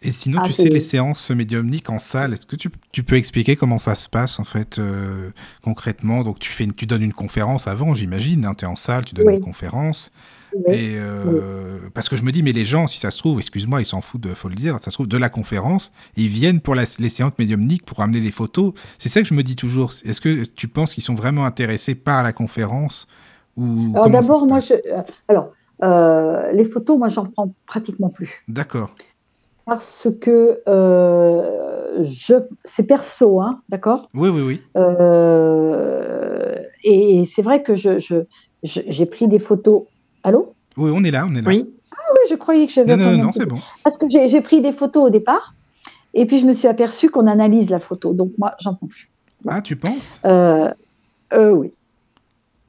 Et sinon, Ah, tu sais, les séances médiumniques en salle, est-ce que tu, tu peux expliquer comment ça se passe en fait euh, concrètement? Donc tu, fais une- tu donnes une conférence avant, j'imagine, tu es en salle, tu donnes Oui. une conférence. Oui. Et euh, parce que je me dis, mais les gens, si ça se trouve, excuse-moi, ils s'en foutent, de, faut le dire, ça se trouve de la conférence, ils viennent pour la- les séances médiumniques pour amener les photos. C'est ça que je me dis toujours. Est-ce que tu penses qu'ils sont vraiment intéressés par la conférence ou Alors d'abord, moi, je, euh, alors, euh, les photos, moi, j'en prends pratiquement plus. D'accord. Parce que euh, je, c'est perso, hein, d'accord? Oui, oui, oui. Euh, et c'est vrai que je, je- je- j'ai pris des photos. Allô? Oui, on est là, on est là. Oui. Oui, je croyais que j'avais. Non, non, non, c'est bon. Parce que j'ai j'ai pris des photos au départ, et puis je me suis aperçue qu'on analyse la photo. Donc moi, j'en prends plus. Ah, tu penses? Euh, euh, oui.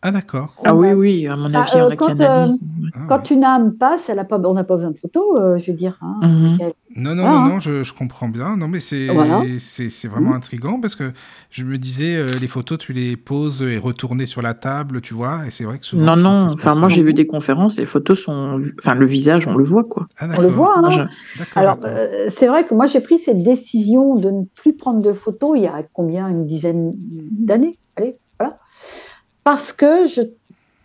Ah, d'accord. Ah oui, oui, à mon Ah, avis, il y en euh, a qui quand, analysent. Ah, Quand oui. une âme passe, elle a pas, on n'a pas besoin de photos, euh, je veux dire. hein, Mhm. Michael. Non, non, Voilà, non, hein. non, je, je comprends bien. Non, mais c'est Voilà. c'est c'est vraiment Mhm. intriguant parce que je me disais, euh, les photos, tu les poses et retournées sur la table, tu vois, et c'est vrai que souvent. Non, non, enfin, moi j'ai vu des conférences, les photos sont. Enfin, le visage, on le voit, quoi. Ah, On le voit, hein. Je- D'accord, Alors, d'accord. euh, c'est vrai que moi, j'ai pris cette décision de ne plus prendre de photos il y a combien Une dizaine d'années Allez. Parce que je,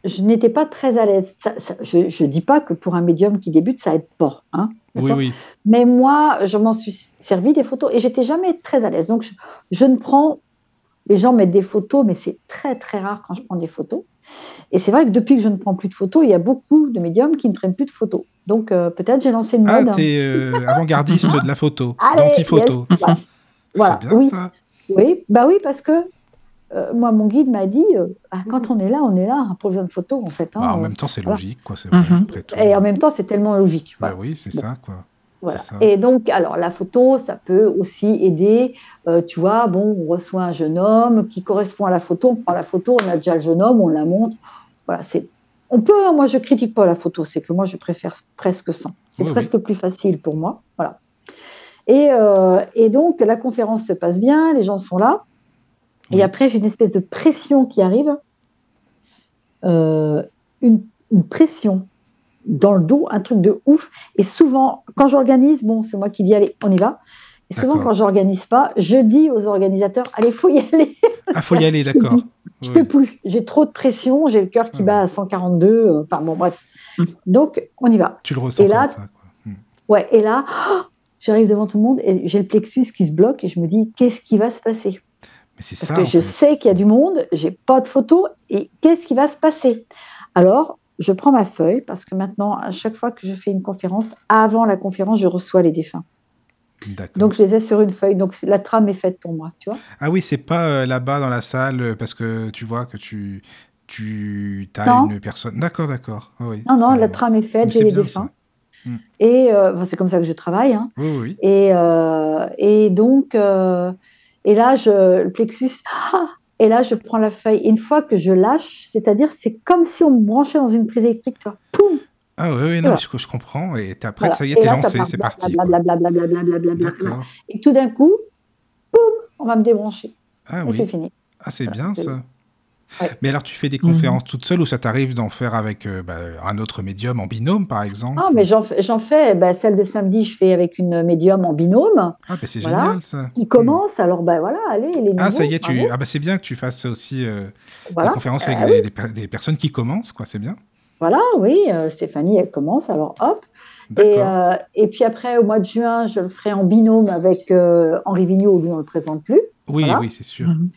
je n'étais pas très à l'aise. Je ne dis pas que pour un médium qui débute, ça aide pas. Hein, Oui, oui. Mais moi, je m'en suis servi des photos et j'étais jamais très à l'aise. Donc, je, je ne prends. Les gens mettent des photos, mais c'est très, très rare quand je prends des photos. Et c'est vrai que depuis que je ne prends plus de photos, il y a beaucoup de médiums qui ne prennent plus de photos. Donc, euh, peut-être j'ai lancé une Ah, mode. hein. t'es euh, avant-gardiste de la photo, d'anti-photo. yes, voilà. Bien oui, ça. oui, bah oui, parce que euh, moi, mon guide m'a dit, euh, ah, quand on est là, on est là, hein, pas besoin de photos, en fait. hein, Bah, en euh, même temps, c'est voilà. logique, quoi, c'est vrai, Mhm. après tout. et en même temps, c'est tellement logique. Bah oui, c'est Bon. ça, quoi. Voilà. c'est ça. Et donc, alors, la photo, ça peut aussi aider. euh, tu vois, bon, on reçoit un jeune homme qui correspond à la photo, on prend la photo, on a déjà le jeune homme, on la montre. Voilà, c'est. On peut, hein, moi je critique pas la photo, c'est que moi je préfère presque sans. C'est Oui, oui. presque plus facile pour moi. Voilà. Et, euh, et donc la conférence se passe bien, les gens sont là. Et après, j'ai une espèce de pression qui arrive. Euh, une, une pression dans le dos, un truc de ouf. Et souvent, quand j'organise, bon, c'est moi qui dis, allez, on y va. Et souvent, quand j'organise pas, je dis aux organisateurs, allez, faut y aller. Ah, faut y aller, d'accord. Je Oui. peux plus. J'ai trop de pression, j'ai le cœur qui bat à 142. euh, Enfin, bon, bref. Mm. Donc, on y va. Tu le ressens Et là- comme ça, quoi. Hmm. Ouais, et là, oh, j'arrive devant tout le monde et j'ai le plexus qui se bloque et je me dis, qu'est-ce qui va se passer? C'est Parce ça, que je fait. sais qu'il y a du monde, j'ai pas de photos et qu'est-ce qui va se passer? Alors, je prends ma feuille parce que maintenant, à chaque fois que je fais une conférence, avant la conférence, je reçois les défunts. Donc, je les ai sur une feuille. Donc, la trame est faite pour moi, tu vois? Ah oui, c'est pas euh, là-bas dans la salle euh, parce que tu vois que tu tu as Non. une personne. D'accord, d'accord. Ah oui, Non, non, ça- la trame est faite, j'ai les défunts. ça. Mm. Et euh, enfin, c'est comme ça que je travaille. hein. Oui, oui. Et, euh, et donc, et là, je, le plexus, ah, et là, je prends la feuille. Et une fois que je lâche, c'est-à-dire, c'est comme si on me branchait dans une prise électrique, tu vois. Poum Ah oui, oui, non, Voilà. je, je comprends. Et après, Voilà. ça y est, t'es lancé, c'est parti. Et tout d'un coup, poum, on va me débrancher. Ah Et c'est oui. fini. Ah, c'est bien c'est- ça. Ouais. Mais alors, tu fais des Mhm. conférences toute seule ou ça t'arrive d'en faire avec euh, bah, un autre médium en binôme, par exemple Ah, mais j'en fais, ben, celle de samedi, je fais avec une médium en binôme Ah, bah, c'est Voilà. génial ça. qui commence. Alors, ben voilà, allez, les Ah, ça y est, tu... ah, bah, c'est bien que tu fasses aussi euh, Voilà. des conférences avec Euh, des, des per- des personnes qui commencent, quoi, c'est bien. Voilà, oui, euh, Stéphanie, elle commence, alors hop. Et, euh, et puis après, au mois de juin, je le ferai en binôme avec Henri Vigneault, lui, on ne le présente plus. oui, voilà. oui, c'est sûr. Mhm.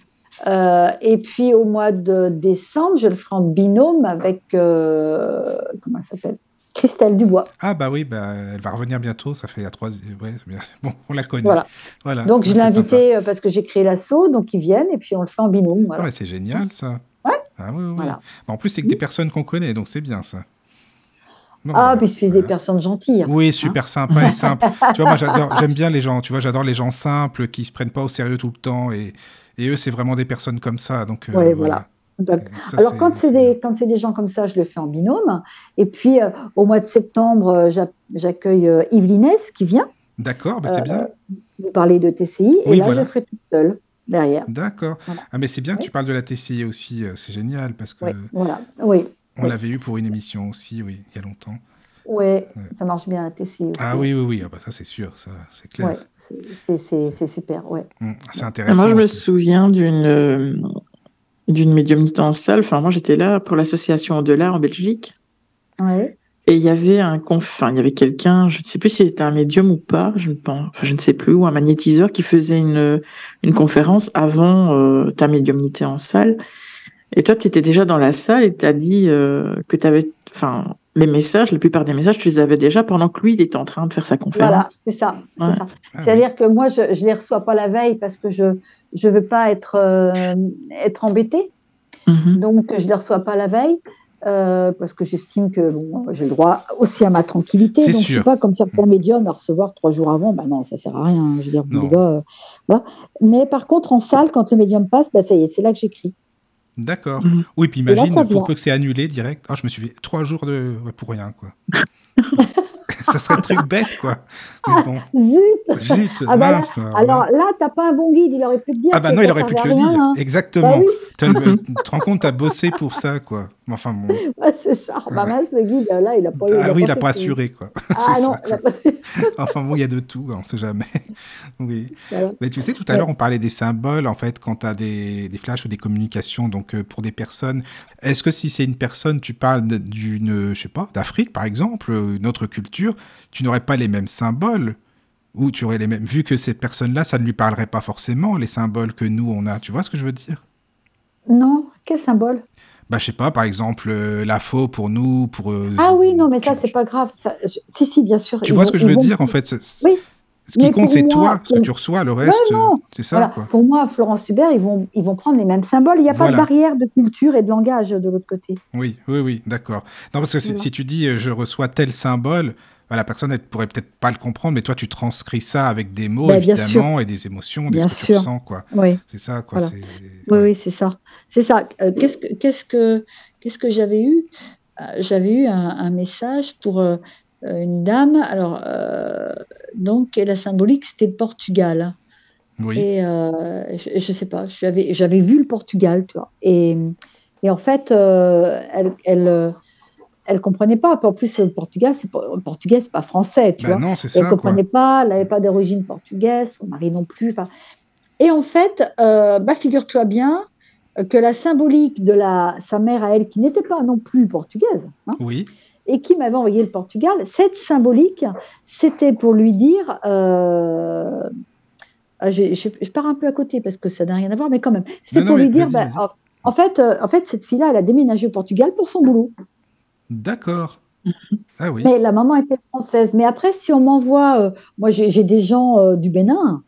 Euh, et puis au mois de décembre, je le ferai en binôme avec, euh, comment elle s'appelle? Christelle Dubois. Ah, bah oui, bah, elle va revenir bientôt, ça fait la troisième. Ouais. Bon, on la connaît. Voilà. Voilà. Donc je l'ai c'est sympa. invité euh, parce que j'ai créé l'assaut, donc ils viennent et puis on le fait en binôme. Ah, mais c'est génial ça. Ouais. Ah, oui, oui. Voilà. Bah, en plus, c'est que des personnes qu'on connaît, donc c'est bien ça. Bon, Ah, voilà. puis c'est des personnes gentilles. Oui, super sympa et simple. tu vois, moi, j'adore, j'aime bien les gens. Tu vois, j'adore les gens simples qui se prennent pas au sérieux tout le temps et, et eux, c'est vraiment des personnes comme ça. Donc, euh, Ouais, voilà. Donc, Et ça, Alors, quand c'est des, quand c'est des gens comme ça, je le fais en binôme. Et puis, euh, au mois de septembre, euh, j'a- j'accueille euh, Yves Linès qui vient D'accord, bah, c'est Euh, bien. nous parler de TCI. Et Oui, là, voilà. je le ferai toute seule derrière. D'accord. voilà. Ah, mais c'est bien que tu parles de la TCI aussi. C'est génial parce que Oui, voilà. Oui, on l'avait eu pour une émission aussi, oui, il y a longtemps. Ouais, Ouais. ça marche bien aussi. Ah oui, oui, oui. Ah, bah, ça, c'est sûr. Ça, c'est clair. Ouais, c'est- c'est- c'est c'est super, ouais. Hum, c'est intéressant. Moi, je me souviens d'une euh, d'une médiumnité en salle. Enfin, moi, j'étais là pour l'association Au-delà en Belgique. Ouais. Et il y avait un conf... enfin, il y avait quelqu'un, je ne sais plus si c'était un médium ou pas, je ne pense, enfin, je ne sais plus, ou un magnétiseur qui faisait une, une conférence avant euh, ta médiumnité en salle. Et toi, tu étais déjà dans la salle et tu as dit euh, que tu avais, enfin, les messages, la plupart des messages, tu les avais déjà pendant que lui, il était en train de faire sa conférence. Voilà, c'est ça. c'est Ouais. ça. Ah C'est-à-dire que moi, je ne les reçois pas la veille parce que je ne veux pas être, euh, être embêtée. Mhm. Donc, je ne les reçois pas la veille euh, parce que j'estime que bon, j'ai le droit aussi à ma tranquillité. C'est Donc, je ne sûr. suis pas comme certains médiums à recevoir trois jours avant. Ben non, ça ne sert à rien. Je veux dire, les gars, euh, voilà. Mais par contre, en salle, quand le médium passe, ben, ça y est, c'est là que j'écris. D'accord. Mhm. Oui, puis imagine, pour vient. peu que c'est annulé direct. Ah, je me suis fait trois jours de... ouais, pour rien, quoi. ça serait un truc bête, quoi. Mais bon, Zut zut, Ah bah là, mince. Alors là, tu n'as pas un bon guide. Il aurait pu te dire. Ah bah non, il aurait pu te le dire. hein. Exactement. Bah oui, Tu te rends compte, t'as bossé pour ça, quoi. Enfin bon. c'est ça. Bah mince, le guide, là, il n'a pas eu. Ah oui, il fait pas assuré, quoi. Ah non, ça, a quoi. Enfin bon, il y a de tout, on sait jamais. Oui. voilà. Mais tu sais, tout à l'heure, on parlait des symboles, en fait, quand tu as des, des flashs ou des communications, donc euh, pour des personnes. Est-ce que si c'est une personne, tu parles d'une, je sais pas, d'Afrique, par exemple, euh, une autre culture, tu n'aurais pas les mêmes symboles ou tu aurais les mêmes. Vu que cette personne-là, ça ne lui parlerait pas forcément, les symboles que nous, on a. Tu vois ce que je veux dire? Non, quel symbole? Bah, je sais pas, par exemple, euh, la faux pour nous, pour. euh, Ah oui, non, mais ça, c'est pas grave. Ça, je- Si, si, bien sûr. Tu vois vont- ce que je veux vont- dire, en fait? Oui. Ce qui Mais compte, c'est toi, ce que tu reçois, le reste, c'est ça, Voilà. quoi. Pour moi, Florence Hubert, ils vont, ils vont prendre les mêmes symboles. Il n'y a pas de barrière de culture et de langage de l'autre côté. Oui, oui, oui, d'accord. Non, parce que Voilà. si tu dis euh, je reçois tel symbole, bah, la personne elle pourrait peut-être pas le comprendre, mais toi tu transcris ça avec des mots Bah, évidemment et des émotions, des Bien ce que tu sûr. ressens, quoi. Oui, C'est ça, quoi. Voilà. oui, ouais. oui, c'est ça. C'est ça. Euh, qu'est-ce que, qu'est-ce que, qu'est-ce que j'avais eu? Euh, J'avais eu un, un message pour euh, une dame. Alors, donc, et la symbolique, c'était le Portugal. Oui, Et je, je sais pas, j'avais, j'avais vu le Portugal, tu vois. Et, et en fait, elle, elle, elle comprenait pas. En plus, le Portugal, c'est portugais, c'est pas français, tu bah vois. non, c'est Et elle quoi. comprenait pas, elle n'avait pas d'origine portugaise, son mari non plus. Et en fait, euh, bah, figure-toi bien que la symbolique de la, sa mère à elle, qui n'était pas non plus portugaise, hein, Oui, et qui m'avait envoyé le Portugal, cette symbolique, c'était pour lui dire. euh, je, je pars un peu à côté parce que ça n'a rien à voir, mais quand même. C'était non, pour lui dire. bah, en fait, euh, en fait, cette fille-là, elle a déménagé au Portugal pour son boulot. D'accord. Ah oui, Mais la maman était française. Mais après, si on m'envoie. euh, moi, j'ai des gens euh, du Bénin.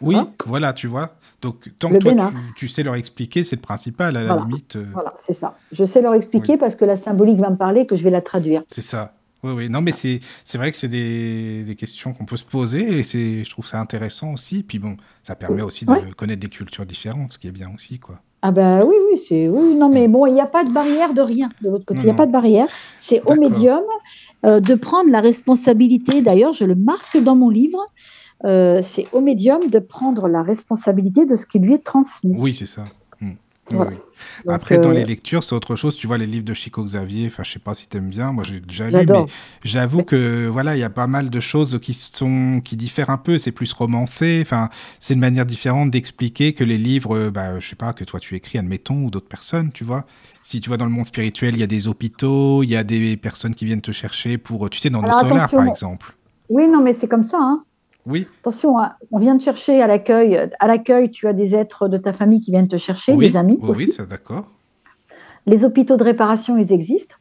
oui, vois voilà, tu vois. Donc, tant Le que toi, tu, tu sais leur expliquer, c'est le principal, à la Voilà. limite. euh, Voilà, c'est ça. Je sais leur expliquer parce que la symbolique va me parler, que je vais la traduire. C'est ça. Oui, oui. Non, mais c'est c'est vrai que c'est des, des questions qu'on peut se poser et c'est je trouve ça intéressant aussi. Puis bon, ça permet aussi de Ouais. connaître des cultures différentes, ce qui est bien aussi, quoi. Ah ben oui, oui, c'est oui, non mais bon, il n'y a pas de barrière de rien de l'autre côté. Il n'y a pas de barrière. C'est au médium euh, de prendre la responsabilité. D'ailleurs, je le marque dans mon livre. euh, c'est au médium de prendre la responsabilité de ce qui lui est transmis. Oui, c'est ça. Oui, Voilà. oui. Donc, Après, dans euh, les lectures, c'est autre chose. Tu vois, les livres de Chico Xavier, enfin, je sais pas si t'aimes bien. Moi, j'ai déjà lu, mais j'avoue que voilà, il y a pas mal de choses qui sont qui diffèrent un peu. C'est plus romancé. Enfin, c'est une manière différente d'expliquer que les livres, euh, bah, je sais pas, que toi tu écris, admettons, ou d'autres personnes, tu vois. Si tu vois dans le monde spirituel, il y a des hôpitaux, il y a des personnes qui viennent te chercher pour, tu sais, dans solars, attention. par exemple. Oui, non, mais c'est comme ça. hein. Oui, Attention, hein, on vient te chercher à l'accueil. À l'accueil, tu as des êtres de ta famille qui viennent te chercher, oui, des amis oui, aussi. oui, d'accord. Les hôpitaux de réparation, ils existent.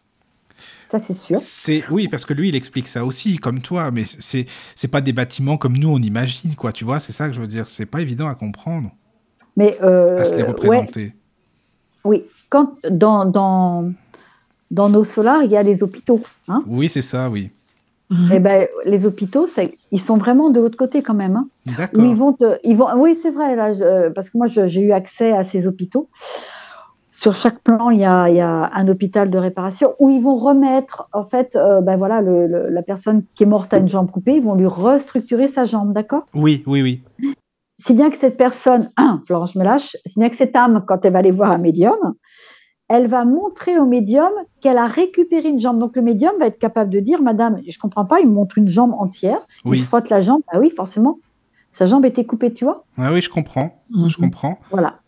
Ça, c'est sûr. C'est oui parce que lui il explique ça aussi comme toi mais c'est c'est pas des bâtiments comme nous on imagine quoi tu vois c'est ça que je veux dire c'est pas évident à comprendre Mais euh, à se les ouais, représenter oui, quand dans, dans, dans nos solars, il y a les hôpitaux. Hein oui c'est ça oui Eh ben, les hôpitaux, ça- ils sont vraiment de l'autre côté quand même. hein. Ils vont te- ils vont, oui, c'est vrai, là, je- parce que moi, je- j'ai eu accès à ces hôpitaux. Sur chaque plan, il y, a, il y a un hôpital de réparation où ils vont remettre, en fait, euh, ben voilà, le- le- la personne qui est morte à une jambe coupée, ils vont lui restructurer sa jambe, d'accord? Oui oui oui Si bien que cette personne, Florence, je me lâche, si bien que cette âme, quand elle va aller voir un médium, elle va montrer au médium qu'elle a récupéré une jambe. Donc le médium va être capable de dire, Madame, je comprends pas, il me montre une jambe entière, il oui se frotte la jambe, ah oui, forcément, sa jambe était coupée, tu vois. ah oui je comprends Mhm. je comprends Voilà.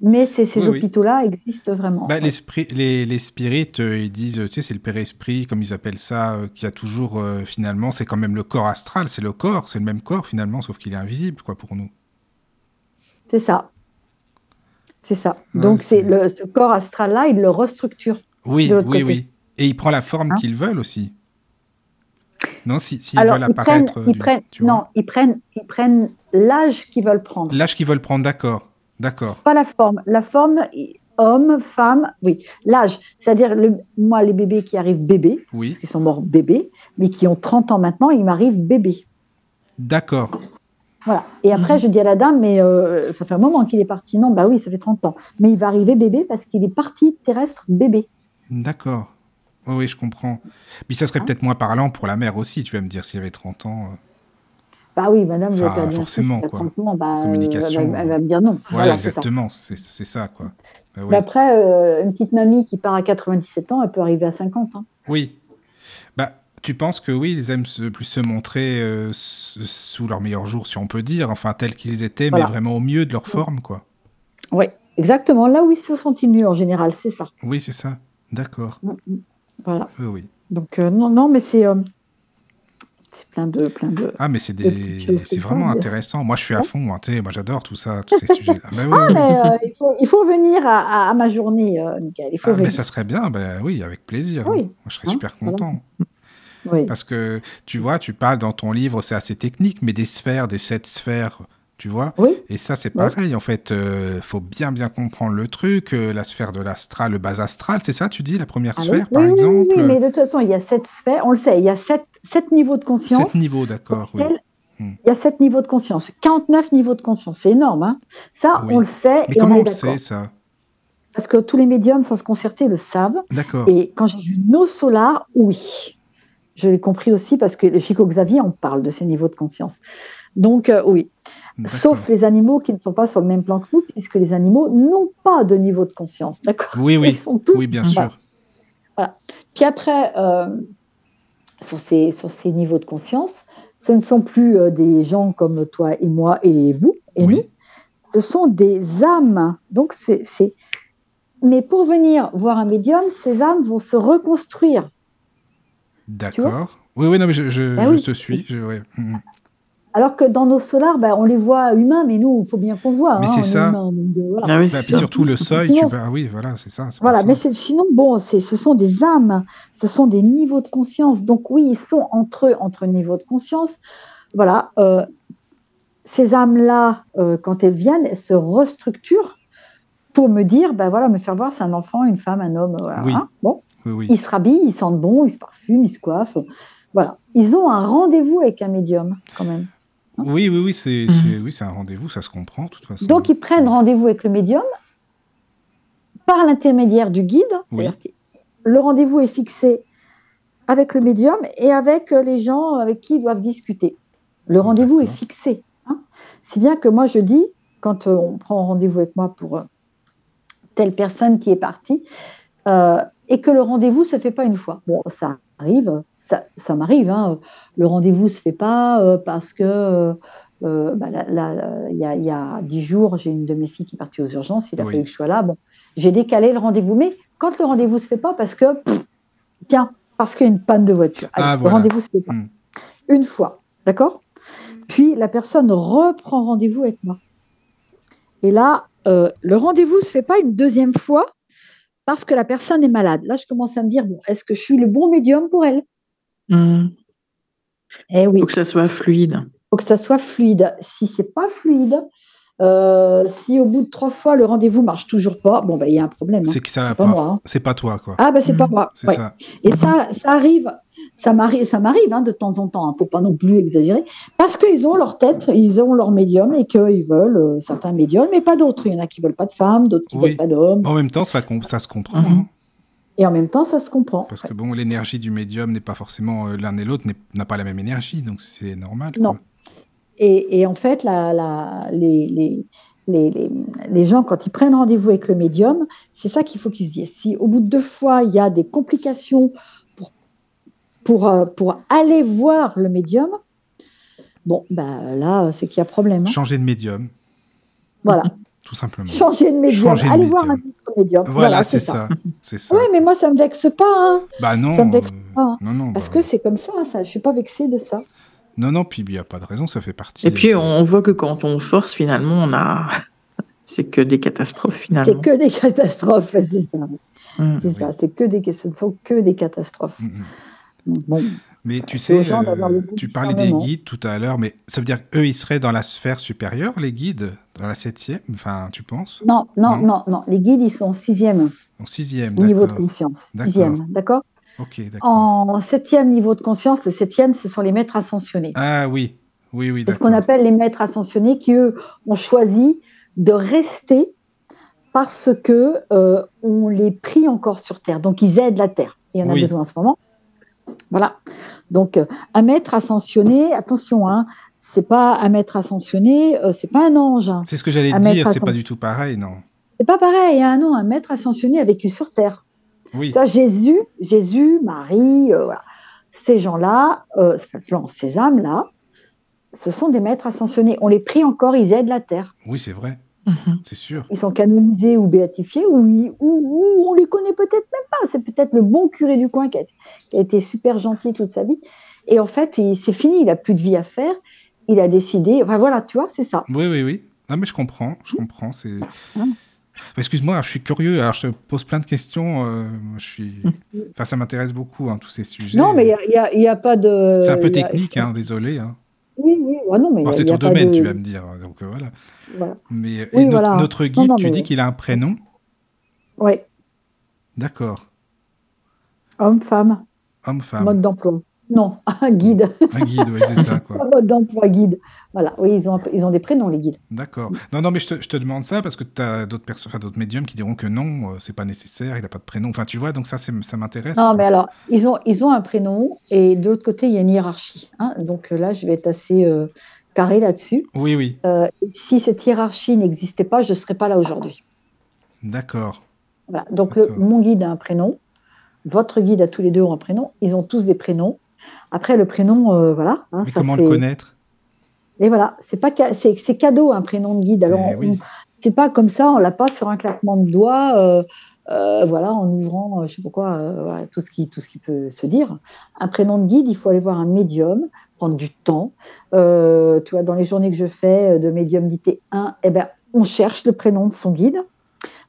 Mais ces, ces Oui, oui. hôpitaux-là existent vraiment. bah, les, spri- les, les spirites euh, ils disent tu sais c'est le père esprit comme ils appellent ça euh, qui a toujours euh, finalement c'est quand même le corps astral c'est le corps c'est le même corps finalement sauf qu'il est invisible quoi pour nous C'est ça. C'est ça. Ouais, Donc c'est- le ce corps astral-là, il le restructure. oui De oui côté. oui Et il prend la forme Hein qu'ils veulent aussi. Non, si, s'ils Alors, veulent ils prennent, apparaître. ils prennent, tu vois. non, ils prennent, ils prennent l'âge qu'ils veulent prendre, L'âge qu'ils veulent prendre, d'accord. D'accord. pas la forme. La forme, homme, femme, oui, l'âge. C'est-à-dire, le- moi, les bébés qui arrivent bébés, Oui, qui sont morts bébés, mais qui ont 30 ans maintenant, ils m'arrivent bébés. d'accord. Voilà. Et après, Mhm. je dis à la dame, mais euh, ça fait un moment qu'il est parti. Non, bah oui, ça fait 30 ans. Mais il va arriver bébé parce qu'il est parti terrestre bébé. D'accord. Oui, oui, je comprends. Puis ça Hein serait peut-être moins parlant pour la mère aussi, tu vas me dire, s'il avait 30 ans. euh. Bah oui, madame, Enfin, perdu un forcément, quoi. 30 ans, bah, Communication, elle, va, elle va me dire non. Ouais, Voilà, exactement, c'est ça, quoi. Bah oui. Mais après, euh, une petite mamie qui part à 97 ans, elle peut arriver à 50 ans. Oui. Bah, tu penses que oui, ils aiment se- plus se montrer euh, sous leur meilleur jour, si on peut dire, enfin tels qu'ils étaient, Voilà. mais vraiment au mieux de leur forme, quoi. Oui, exactement. Là où ils se sentent mieux en général, c'est ça. Oui, c'est ça. D'accord. Mm, mm. Voilà. Oui, oui. Donc, euh, non, non, mais c'est euh, plein de, plein de. Ah, mais c'est Des c'est vraiment intéressant. Moi, je suis à fond, hein, tu sais, moi j'adore tout ça, tous ces sujets-là. Bah oui, oui. Mais euh, il, faut, il faut venir à, ma journée, Michael. Il faut Ah, mais ça serait bien, ben oui, avec plaisir. hein. Oui. Moi, je serais Hein, super voilà. Oui. Parce que, tu vois, tu parles dans ton livre, c'est assez technique, mais des sphères, des sept sphères, tu vois. oui, Et ça, c'est pareil, en fait. euh, faut bien, bien comprendre le truc. euh, la sphère de l'astral, le bas astral, c'est ça, tu dis, la première Ah sphère, oui, par exemple? oui, mais de toute façon, il y a sept sphères, on le sait, il y a sept, sept niveaux de conscience. Sept niveaux, d'accord, oui. Hmm. Il y a sept niveaux de conscience, 49 niveaux de conscience, c'est énorme. Hein ça, on le sait Mais et comment on on le sait, ça? Parce que tous les médiums sans se concerter le savent. D'accord. Et quand j'ai vu nos solars, oui. Je l'ai compris aussi parce que Chico Xavier, on parle de ces niveaux de conscience. Donc, euh, oui. Sauf les animaux qui ne sont pas sur le même plan que nous, puisque les animaux n'ont pas de niveau de conscience. D'accord? Oui, Ils oui. sont tous Oui, bien Voilà. sûr. Puis après, euh, sur, ces, sur ces niveaux de conscience, ce ne sont plus euh, des gens comme toi et moi et vous et Oui. nous, ce sont des âmes. Donc, c'est. c'est- Mais pour venir voir un médium, ces âmes vont se reconstruire. D'accord. Oui, oui, non, mais je, je, Ah je oui. te suis. Je, ouais. Mhm. Alors que dans nos solars, ben, on les voit humains, mais nous, il faut bien qu'on voit. Mais hein, c'est ça. humains, donc, euh, voilà. Ah oui, Bah, puis ça. surtout le seuil, tu Sinon, bah, oui, voilà, c'est ça. Voilà, mais sinon, bon, c'est- ce sont des âmes, ce sont des niveaux de conscience. Donc oui, ils sont entre eux, entre niveaux de conscience. Voilà, euh, ces âmes-là, euh, quand elles viennent, elles se restructurent pour me dire, ben voilà, me faire voir, c'est un enfant, une femme, un homme. Voilà. Oui. hein. Bon, Oui, oui. ils se rhabillent, ils sentent bon, ils se parfument, ils se coiffent. Voilà, ils ont un rendez-vous avec un médium, quand même. Oui, oui, oui, c'est Mhm. oui, c'est un rendez-vous, ça se comprend, de toute façon. Donc, ils prennent rendez-vous avec le médium par l'intermédiaire du guide. Oui. Le rendez-vous est fixé avec le médium et avec les gens avec qui ils doivent discuter. Le rendez-vous est fixé. hein. Si bien que moi, je dis, quand euh, on prend rendez-vous avec moi pour euh, telle personne qui est partie, euh, et que le rendez-vous ne se fait pas une fois. Bon, ça arrive, ça, ça m'arrive. hein. Le rendez-vous ne se fait pas euh, parce que euh, euh, bah, là, là, il y, a, il y a dix jours, j'ai une de mes filles qui est partie aux urgences, il a Oui. fallu que je sois là. Bon, j'ai décalé le rendez-vous, mais quand le rendez-vous ne se fait pas, parce que, pff, tiens, parce qu'il y a une panne de voiture, Ah, Allez, voilà. le rendez-vous ne se fait pas. Hmm. Une fois, d'accord? Puis la personne reprend rendez-vous avec moi. Et là, euh, le rendez-vous ne se fait pas une deuxième fois parce que la personne est malade. Là, je commence à me dire, bon, est-ce que je suis le bon médium pour elle? Il Eh oui, faut que ça soit fluide. faut que ça soit fluide. Si c'est pas fluide, euh, si au bout de trois fois le rendez-vous marche toujours pas, bon ben il y a un problème. hein. C'est que ça va pas, pas. moi. hein. C'est pas toi, quoi. Ah ben c'est pas Mhm. moi. c'est Ouais. ça. Et ça, ça arrive, ça m'arrive, ça m'arrive hein, de temps en temps. Hein, faut pas non plus exagérer, parce qu'ils ont leur tête, ils ont leur médium et qu'ils veulent euh, certains médiums, mais pas d'autres. Il y en a qui veulent pas de femmes, d'autres qui Oui. veulent pas d'hommes. En même temps, ça, se comprend. Mhm. hein, Et en même temps, ça se comprend. parce que bon, l'énergie du médium n'est pas forcément euh, l'un et l'autre n'a pas la même énergie, donc c'est normal. Non. quoi. Et, et en fait, la, la- les, les, les, les, les gens, quand ils prennent rendez-vous avec le médium, c'est ça qu'il faut qu'ils se disent. Si au bout de deux fois, il y a des complications pour, pour, euh, pour aller voir le médium, bon, bah, là, c'est qu'il y a problème. hein. Changer de médium, Voilà. tout simplement. Changer de médium. Changer de Allez voir un médium. autre médium. Voilà, c'est ça. C'est ça. Oui, mais moi, ça me vexe pas. hein, Bah non. ça me vexe euh, pas, hein. Non, non. parce bah, que c'est comme ça, ça. Je suis pas vexée de ça. Non, non, puis il n'y a pas de raison, ça fait partie. Et puis, on voit que quand on force, finalement, on a. C'est que des catastrophes, finalement. C'est que des catastrophes, c'est ça. Mm. C'est ça, c'est que des, ce ne sont que des catastrophes. Mm, mm. Bon, Mais tu sais, euh, tu parlais des guides tout à l'heure, mais ça veut dire qu'eux, ils seraient dans la sphère supérieure, les guides, dans la septième, enfin, tu penses? Non, non, Non. non, non, les guides, ils sont en sixième En sixième, niveau de conscience. D'accord. Sixième, d'accord? En septième niveau de conscience, le septième, ce sont les maîtres ascensionnés. Ah oui, oui, oui, C'est ce qu'on appelle les maîtres ascensionnés qui, eux, ont choisi de rester parce que euh, on les prie encore sur Terre. Donc, ils aident la Terre. Il y en a Oui. besoin en ce moment. Voilà. Donc, euh, un maître ascensionné, attention, hein, c'est pas un maître ascensionné, euh, c'est pas un ange. hein. C'est ce que j'allais dire, c'est pas du tout pareil, non C'est pas pareil, hein, non, un maître ascensionné a vécu sur Terre. Oui, Tu vois, Jésus, Jésus, Marie, euh, voilà. ces gens-là, euh, ces âmes-là, ce sont des maîtres ascensionnés. On les prie encore, ils aident la Terre. oui, c'est vrai, Mhm. c'est sûr. Ils sont canonisés ou béatifiés, ou, ou, ou on les connaît peut-être même pas. C'est peut-être le bon curé du coin qui a, été- qui a été super gentil toute sa vie. Et en fait, il- c'est fini, il a plus de vie à faire. Il a décidé, enfin voilà, tu vois, c'est ça. Oui, oui, oui. Ah, mais je comprends, je comprends. C'est. Hum. Excuse-moi, je suis curieux. Alors, je te pose plein de questions. euh, je suis. Enfin, ça m'intéresse beaucoup, hein, tous ces sujets. Non, mais il n'y a, y a pas de. C'est un peu a- technique, hein, désolé. Hein. Oui, oui, ouais, non, mais c'est ton domaine, de- tu vas me dire. Donc euh, voilà. Voilà. Mais et Oui, notre, voilà. notre Non, guide, non, tu mais- dis qu'il a un prénom Ouais, D'accord. homme-femme, Homme-femme. mode d'emploi. Non, un guide, Un guide, oui, c'est ça, quoi. un mode d'emploi guide. Voilà, oui, ils ont, ils ont des prénoms, les guides. D'accord. Non, non, mais je te, je te demande ça parce que tu as d'autres personnes, enfin, d'autres médiums qui diront que non, euh, c'est pas nécessaire, il n'a pas de prénom. Enfin, tu vois, donc ça, c'est- ça m'intéresse. Non, quoi. mais alors, ils ont, ils ont un prénom et de l'autre côté, il y a une hiérarchie. hein. Donc euh, là, je vais être assez euh, carré là-dessus. Oui, oui. Euh, si cette hiérarchie n'existait pas, je ne serais pas là aujourd'hui. D'accord. Voilà. Donc le- mon guide a un prénom, votre guide a tous les deux un prénom, ils ont tous des prénoms. Après, le prénom, euh, voilà. hein, Mais ça, comment le connaître? Et voilà, c'est pas ca- c'est cadeau un prénom de guide. Alors, Eh on- oui. c'est pas comme ça, on l'a pas sur un claquement de doigts, euh, euh, voilà, en ouvrant, je sais pas quoi, voilà, tout ce qui tout ce qui peut se dire. Un prénom de guide, il faut aller voir un médium, prendre du temps. Tu vois, dans les journées que je fais de médiumnité 1, eh ben, on cherche le prénom de son guide.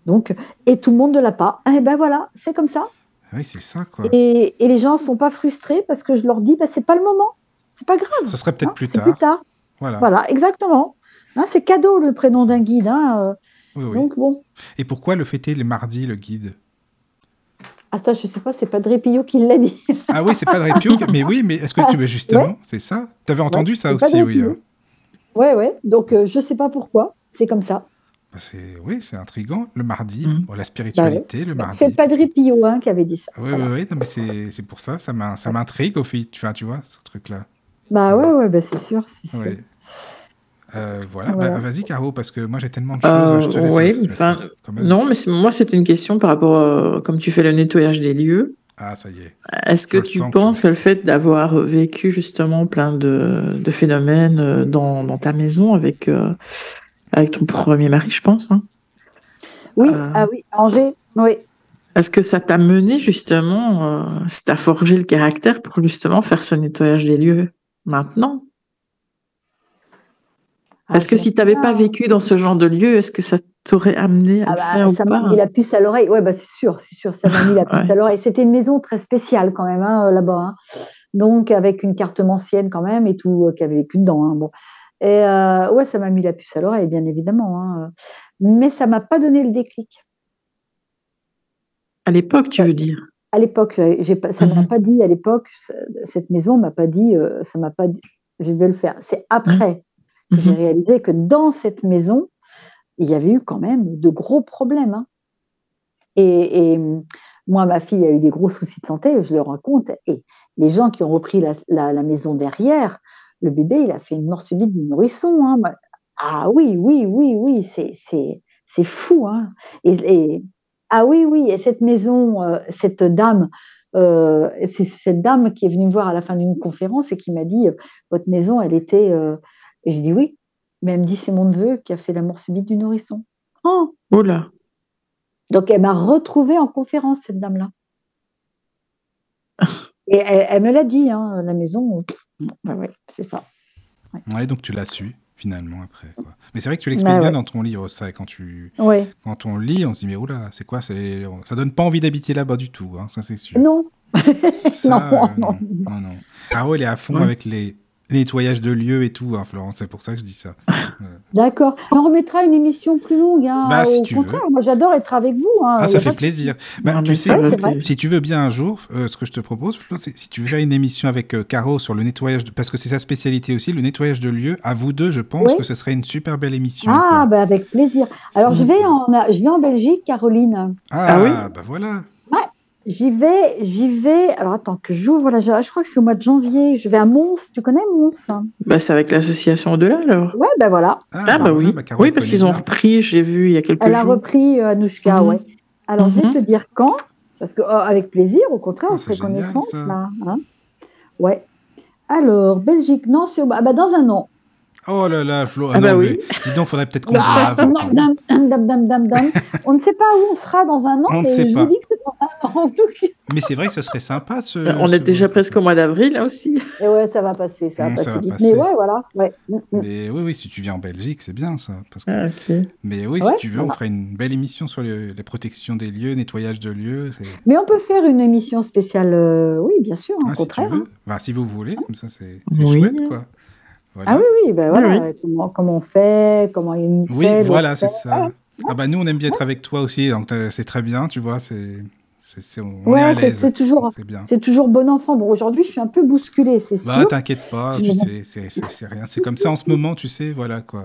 Donc, et tout le monde ne l'a pas. Eh ben voilà, c'est comme ça. Oui, c'est ça, quoi. Et, et les gens sont pas frustrés parce que je leur dis, bah, c'est pas le moment, c'est pas grave. Ça serait peut-être hein, plus tard. plus tard. Voilà. Voilà, exactement. Hein, c'est cadeau le prénom d'un guide. hein, euh, Oui, oui. Donc bon, Et pourquoi le fêter les mardis, le guide? Ah ça je sais pas, c'est pas Drépillot qui l'a dit. Ah oui, c'est pas Répio, mais oui, mais est-ce que tu veux justement C'est ça? T'avais entendu ça aussi, oui. Ouais ouais. Donc euh, je sais pas pourquoi, c'est comme ça. Bah, c'est- oui, c'est intriguant. Le mardi, Mm. bon, la spiritualité, le mardi. C'est le Padre Pio hein, qui avait dit ça. Oui, Voilà. oui, oui, c'est pour ça, ça m'in- ça m'intrigue au fait, tu vois, tu vois, ce truc-là. Bah ouais ouais, bah, c'est sûr. Euh, voilà, Voilà. Bah, vas-y Caro, parce que moi j'ai tellement de choses. Euh, je te laisse, enfin. Non, mais moi, c'était une question par rapport, à, comme tu fais le nettoyage des lieux. Ah, ça y est. Est-ce que tu penses que- que le fait d'avoir vécu justement plein de, de phénomènes euh, dans, dans ta maison avec, euh, avec ton premier mari, je pense, hein, Oui, Euh. ah oui, Angers, oui. est-ce que ça t'a mené justement, euh, ça t'a forgé le caractère pour justement faire ce nettoyage des lieux maintenant? Est-ce Ah, que je si tu n'avais pas. pas vécu dans ce genre de lieu, est-ce que ça t'aurait amené à Ah le bah, faire ou ça pas? m'a mis la puce à l'oreille. Ouais, bah c'est sûr, c'est sûr, ça m'a mis la puce Ouais. à l'oreille. C'était une maison très spéciale quand même hein, là-bas, hein. donc avec une carte ancienne quand même et tout, euh, qui avait vécu dedans. hein, bon, et euh, ouais, ça m'a mis la puce à l'oreille, bien évidemment. hein. Mais ça m'a pas donné le déclic. À l'époque, tu veux dire? À l'époque, ça m'a Mhm. pas dit à l'époque, cette maison m'a pas dit, euh, ça m'a pas dit, je vais le faire. C'est après que j'ai Mhm. réalisé que dans cette maison, il y avait eu quand même de gros problèmes. hein. Et, et, moi, ma fille a eu des gros soucis de santé, je le raconte. Et les gens qui ont repris la, la- la maison derrière, le bébé, il a fait une mort subite du nourrisson. hein. Ah oui, oui, oui, oui, c'est, fou. hein. Et, et- ah oui, oui, et cette maison, euh, cette dame, euh, c'est cette dame qui est venue me voir à la fin d'une conférence et qui m'a dit, euh, votre maison, elle était... euh, Et je dis oui. Mais elle me dit, c'est mon neveu qui a fait la mort subite du nourrisson. Oh Oula. Donc elle m'a retrouvée en conférence, cette dame-là. Et elle, elle me l'a dit, hein, la maison, pff, ouais, ouais, c'est ça. Ouais, donc tu l'as su, finalement, après. Quoi. Mais c'est vrai que tu l'expliques Bah bien ouais. dans ton livre, ça, et quand, tu, quand on lit, on se dit, mais oula, c'est quoi. Ça donne pas envie d'habiter là-bas du tout, hein, ça c'est sûr. Non. Ça, Non, euh, non. non, non. Caro, elle est à fond Ouais. avec les les nettoyages de lieux et tout, hein, Florence, c'est pour ça que je dis ça. D'accord. On remettra une émission plus longue. Hein, Bah, si au tu contraire, moi j'adore être avec vous. Hein, Ah, ça fait plaisir. Bah, Non, tu sais, vrai. Si tu veux bien un jour, euh, ce que je te propose, Flo, c'est si tu veux une émission avec euh, Caro sur le nettoyage, de- parce que c'est sa spécialité aussi, le nettoyage de lieux, à vous deux, je pense Oui. que ce serait une super belle émission. Ah, bah, avec plaisir. Alors, je vais, en, je vais en Belgique, Caroline. ah, ah oui? bah voilà. J'y vais, j'y vais. Alors, attends, que j'ouvre la. Je crois que c'est au mois de janvier. Je vais à Mons. Tu connais Mons? Bah, c'est avec l'association au-delà alors. Ouais, ben voilà. Ah, bah, voilà, oui. bah, oui, elle parce qu'ils ont repris, j'ai vu il y a quelques Elle a jours. repris euh, Anouchka, Mhm. ouais. Alors, je vais Mhm. te dire quand. Parce que, oh, avec plaisir, au contraire, Ah, on ferait génial, connaissance, là. hein. ouais. Alors, Belgique, non, c'est au... ah, bah, dans un an. Oh là là, Flo. Ah bah non, oui. mais Dis donc, faudrait peut-être qu'on se Ah, lave. on ne sait pas où on sera dans un an, On ne mais sait je pas. vous dis que c'est dans un an, en tout cas. Mais c'est vrai que ce serait sympa. Ce, Euh, On ce- est déjà presque au mois d'avril là aussi. Et ouais, ça va passer, ça va Mmh, ça passer va vite. passer. Mais ouais, voilà. Ouais. Mm, mm. Mais oui, oui, si tu viens en Belgique, c'est bien ça. Parce que... Ah. Mais oui, Ouais, si tu veux, on voilà. fera une belle émission sur le- les protections des lieux, nettoyage de lieux. c'est- Mais on peut faire une émission spéciale, euh, oui, bien sûr, Ah, au si tu contraire. veux. Bah, si vous voulez, comme ça, c'est c'est Oui. chouette, quoi. Voilà. Ah oui, oui, ben Oui, voilà, Comment, comment on fait, comment il Oui, fait, voilà, l'autre c'est ça. Ah bah nous, on aime bien être avec toi aussi, donc euh, c'est très bien, tu vois, c'est, c'est, c'est- on est Ouais, à c'est- l'aise. c'est toujours, C'est toujours bon enfant. Bon, aujourd'hui, je suis un peu bousculée, c'est sûr. Bah t'inquiète pas, tu sais, c'est, rien. C'est comme ça en ce moment, tu sais, voilà quoi.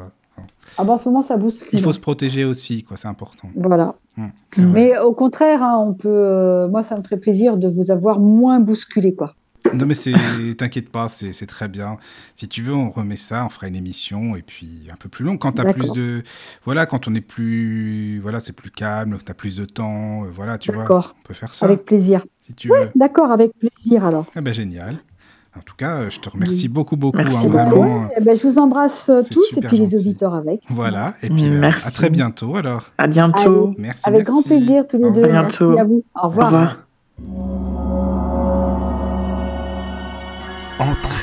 Ah ben, en ce moment, ça bouscule. Il faut se protéger aussi, quoi, c'est important. Voilà. Hum, vrai. Mais au contraire, hein, on peut. euh, moi, ça me ferait plaisir de vous avoir moins bousculé, quoi. Non mais c'est, t'inquiète pas, c'est, c'est très bien. Si tu veux, on remet ça, on fera une émission et puis un peu plus long. Quand t'as plus de, voilà, quand on est plus, voilà, c'est plus calme, que t'as plus de temps, euh, voilà, tu vois, D'accord. on peut faire ça Avec plaisir. si tu veux. D'accord, avec plaisir alors. Ah ben génial. En tout cas, euh, je te remercie beaucoup, beaucoup. Merci hein, beaucoup. vraiment. Eh ben, je vous embrasse euh, tous et puis les gentil. auditeurs avec. Voilà. Et puis, ben, à très bientôt alors. À bientôt. Merci. Avec merci. grand plaisir tous les Au deux. Merci bientôt. à vous. Au Au revoir. revoir.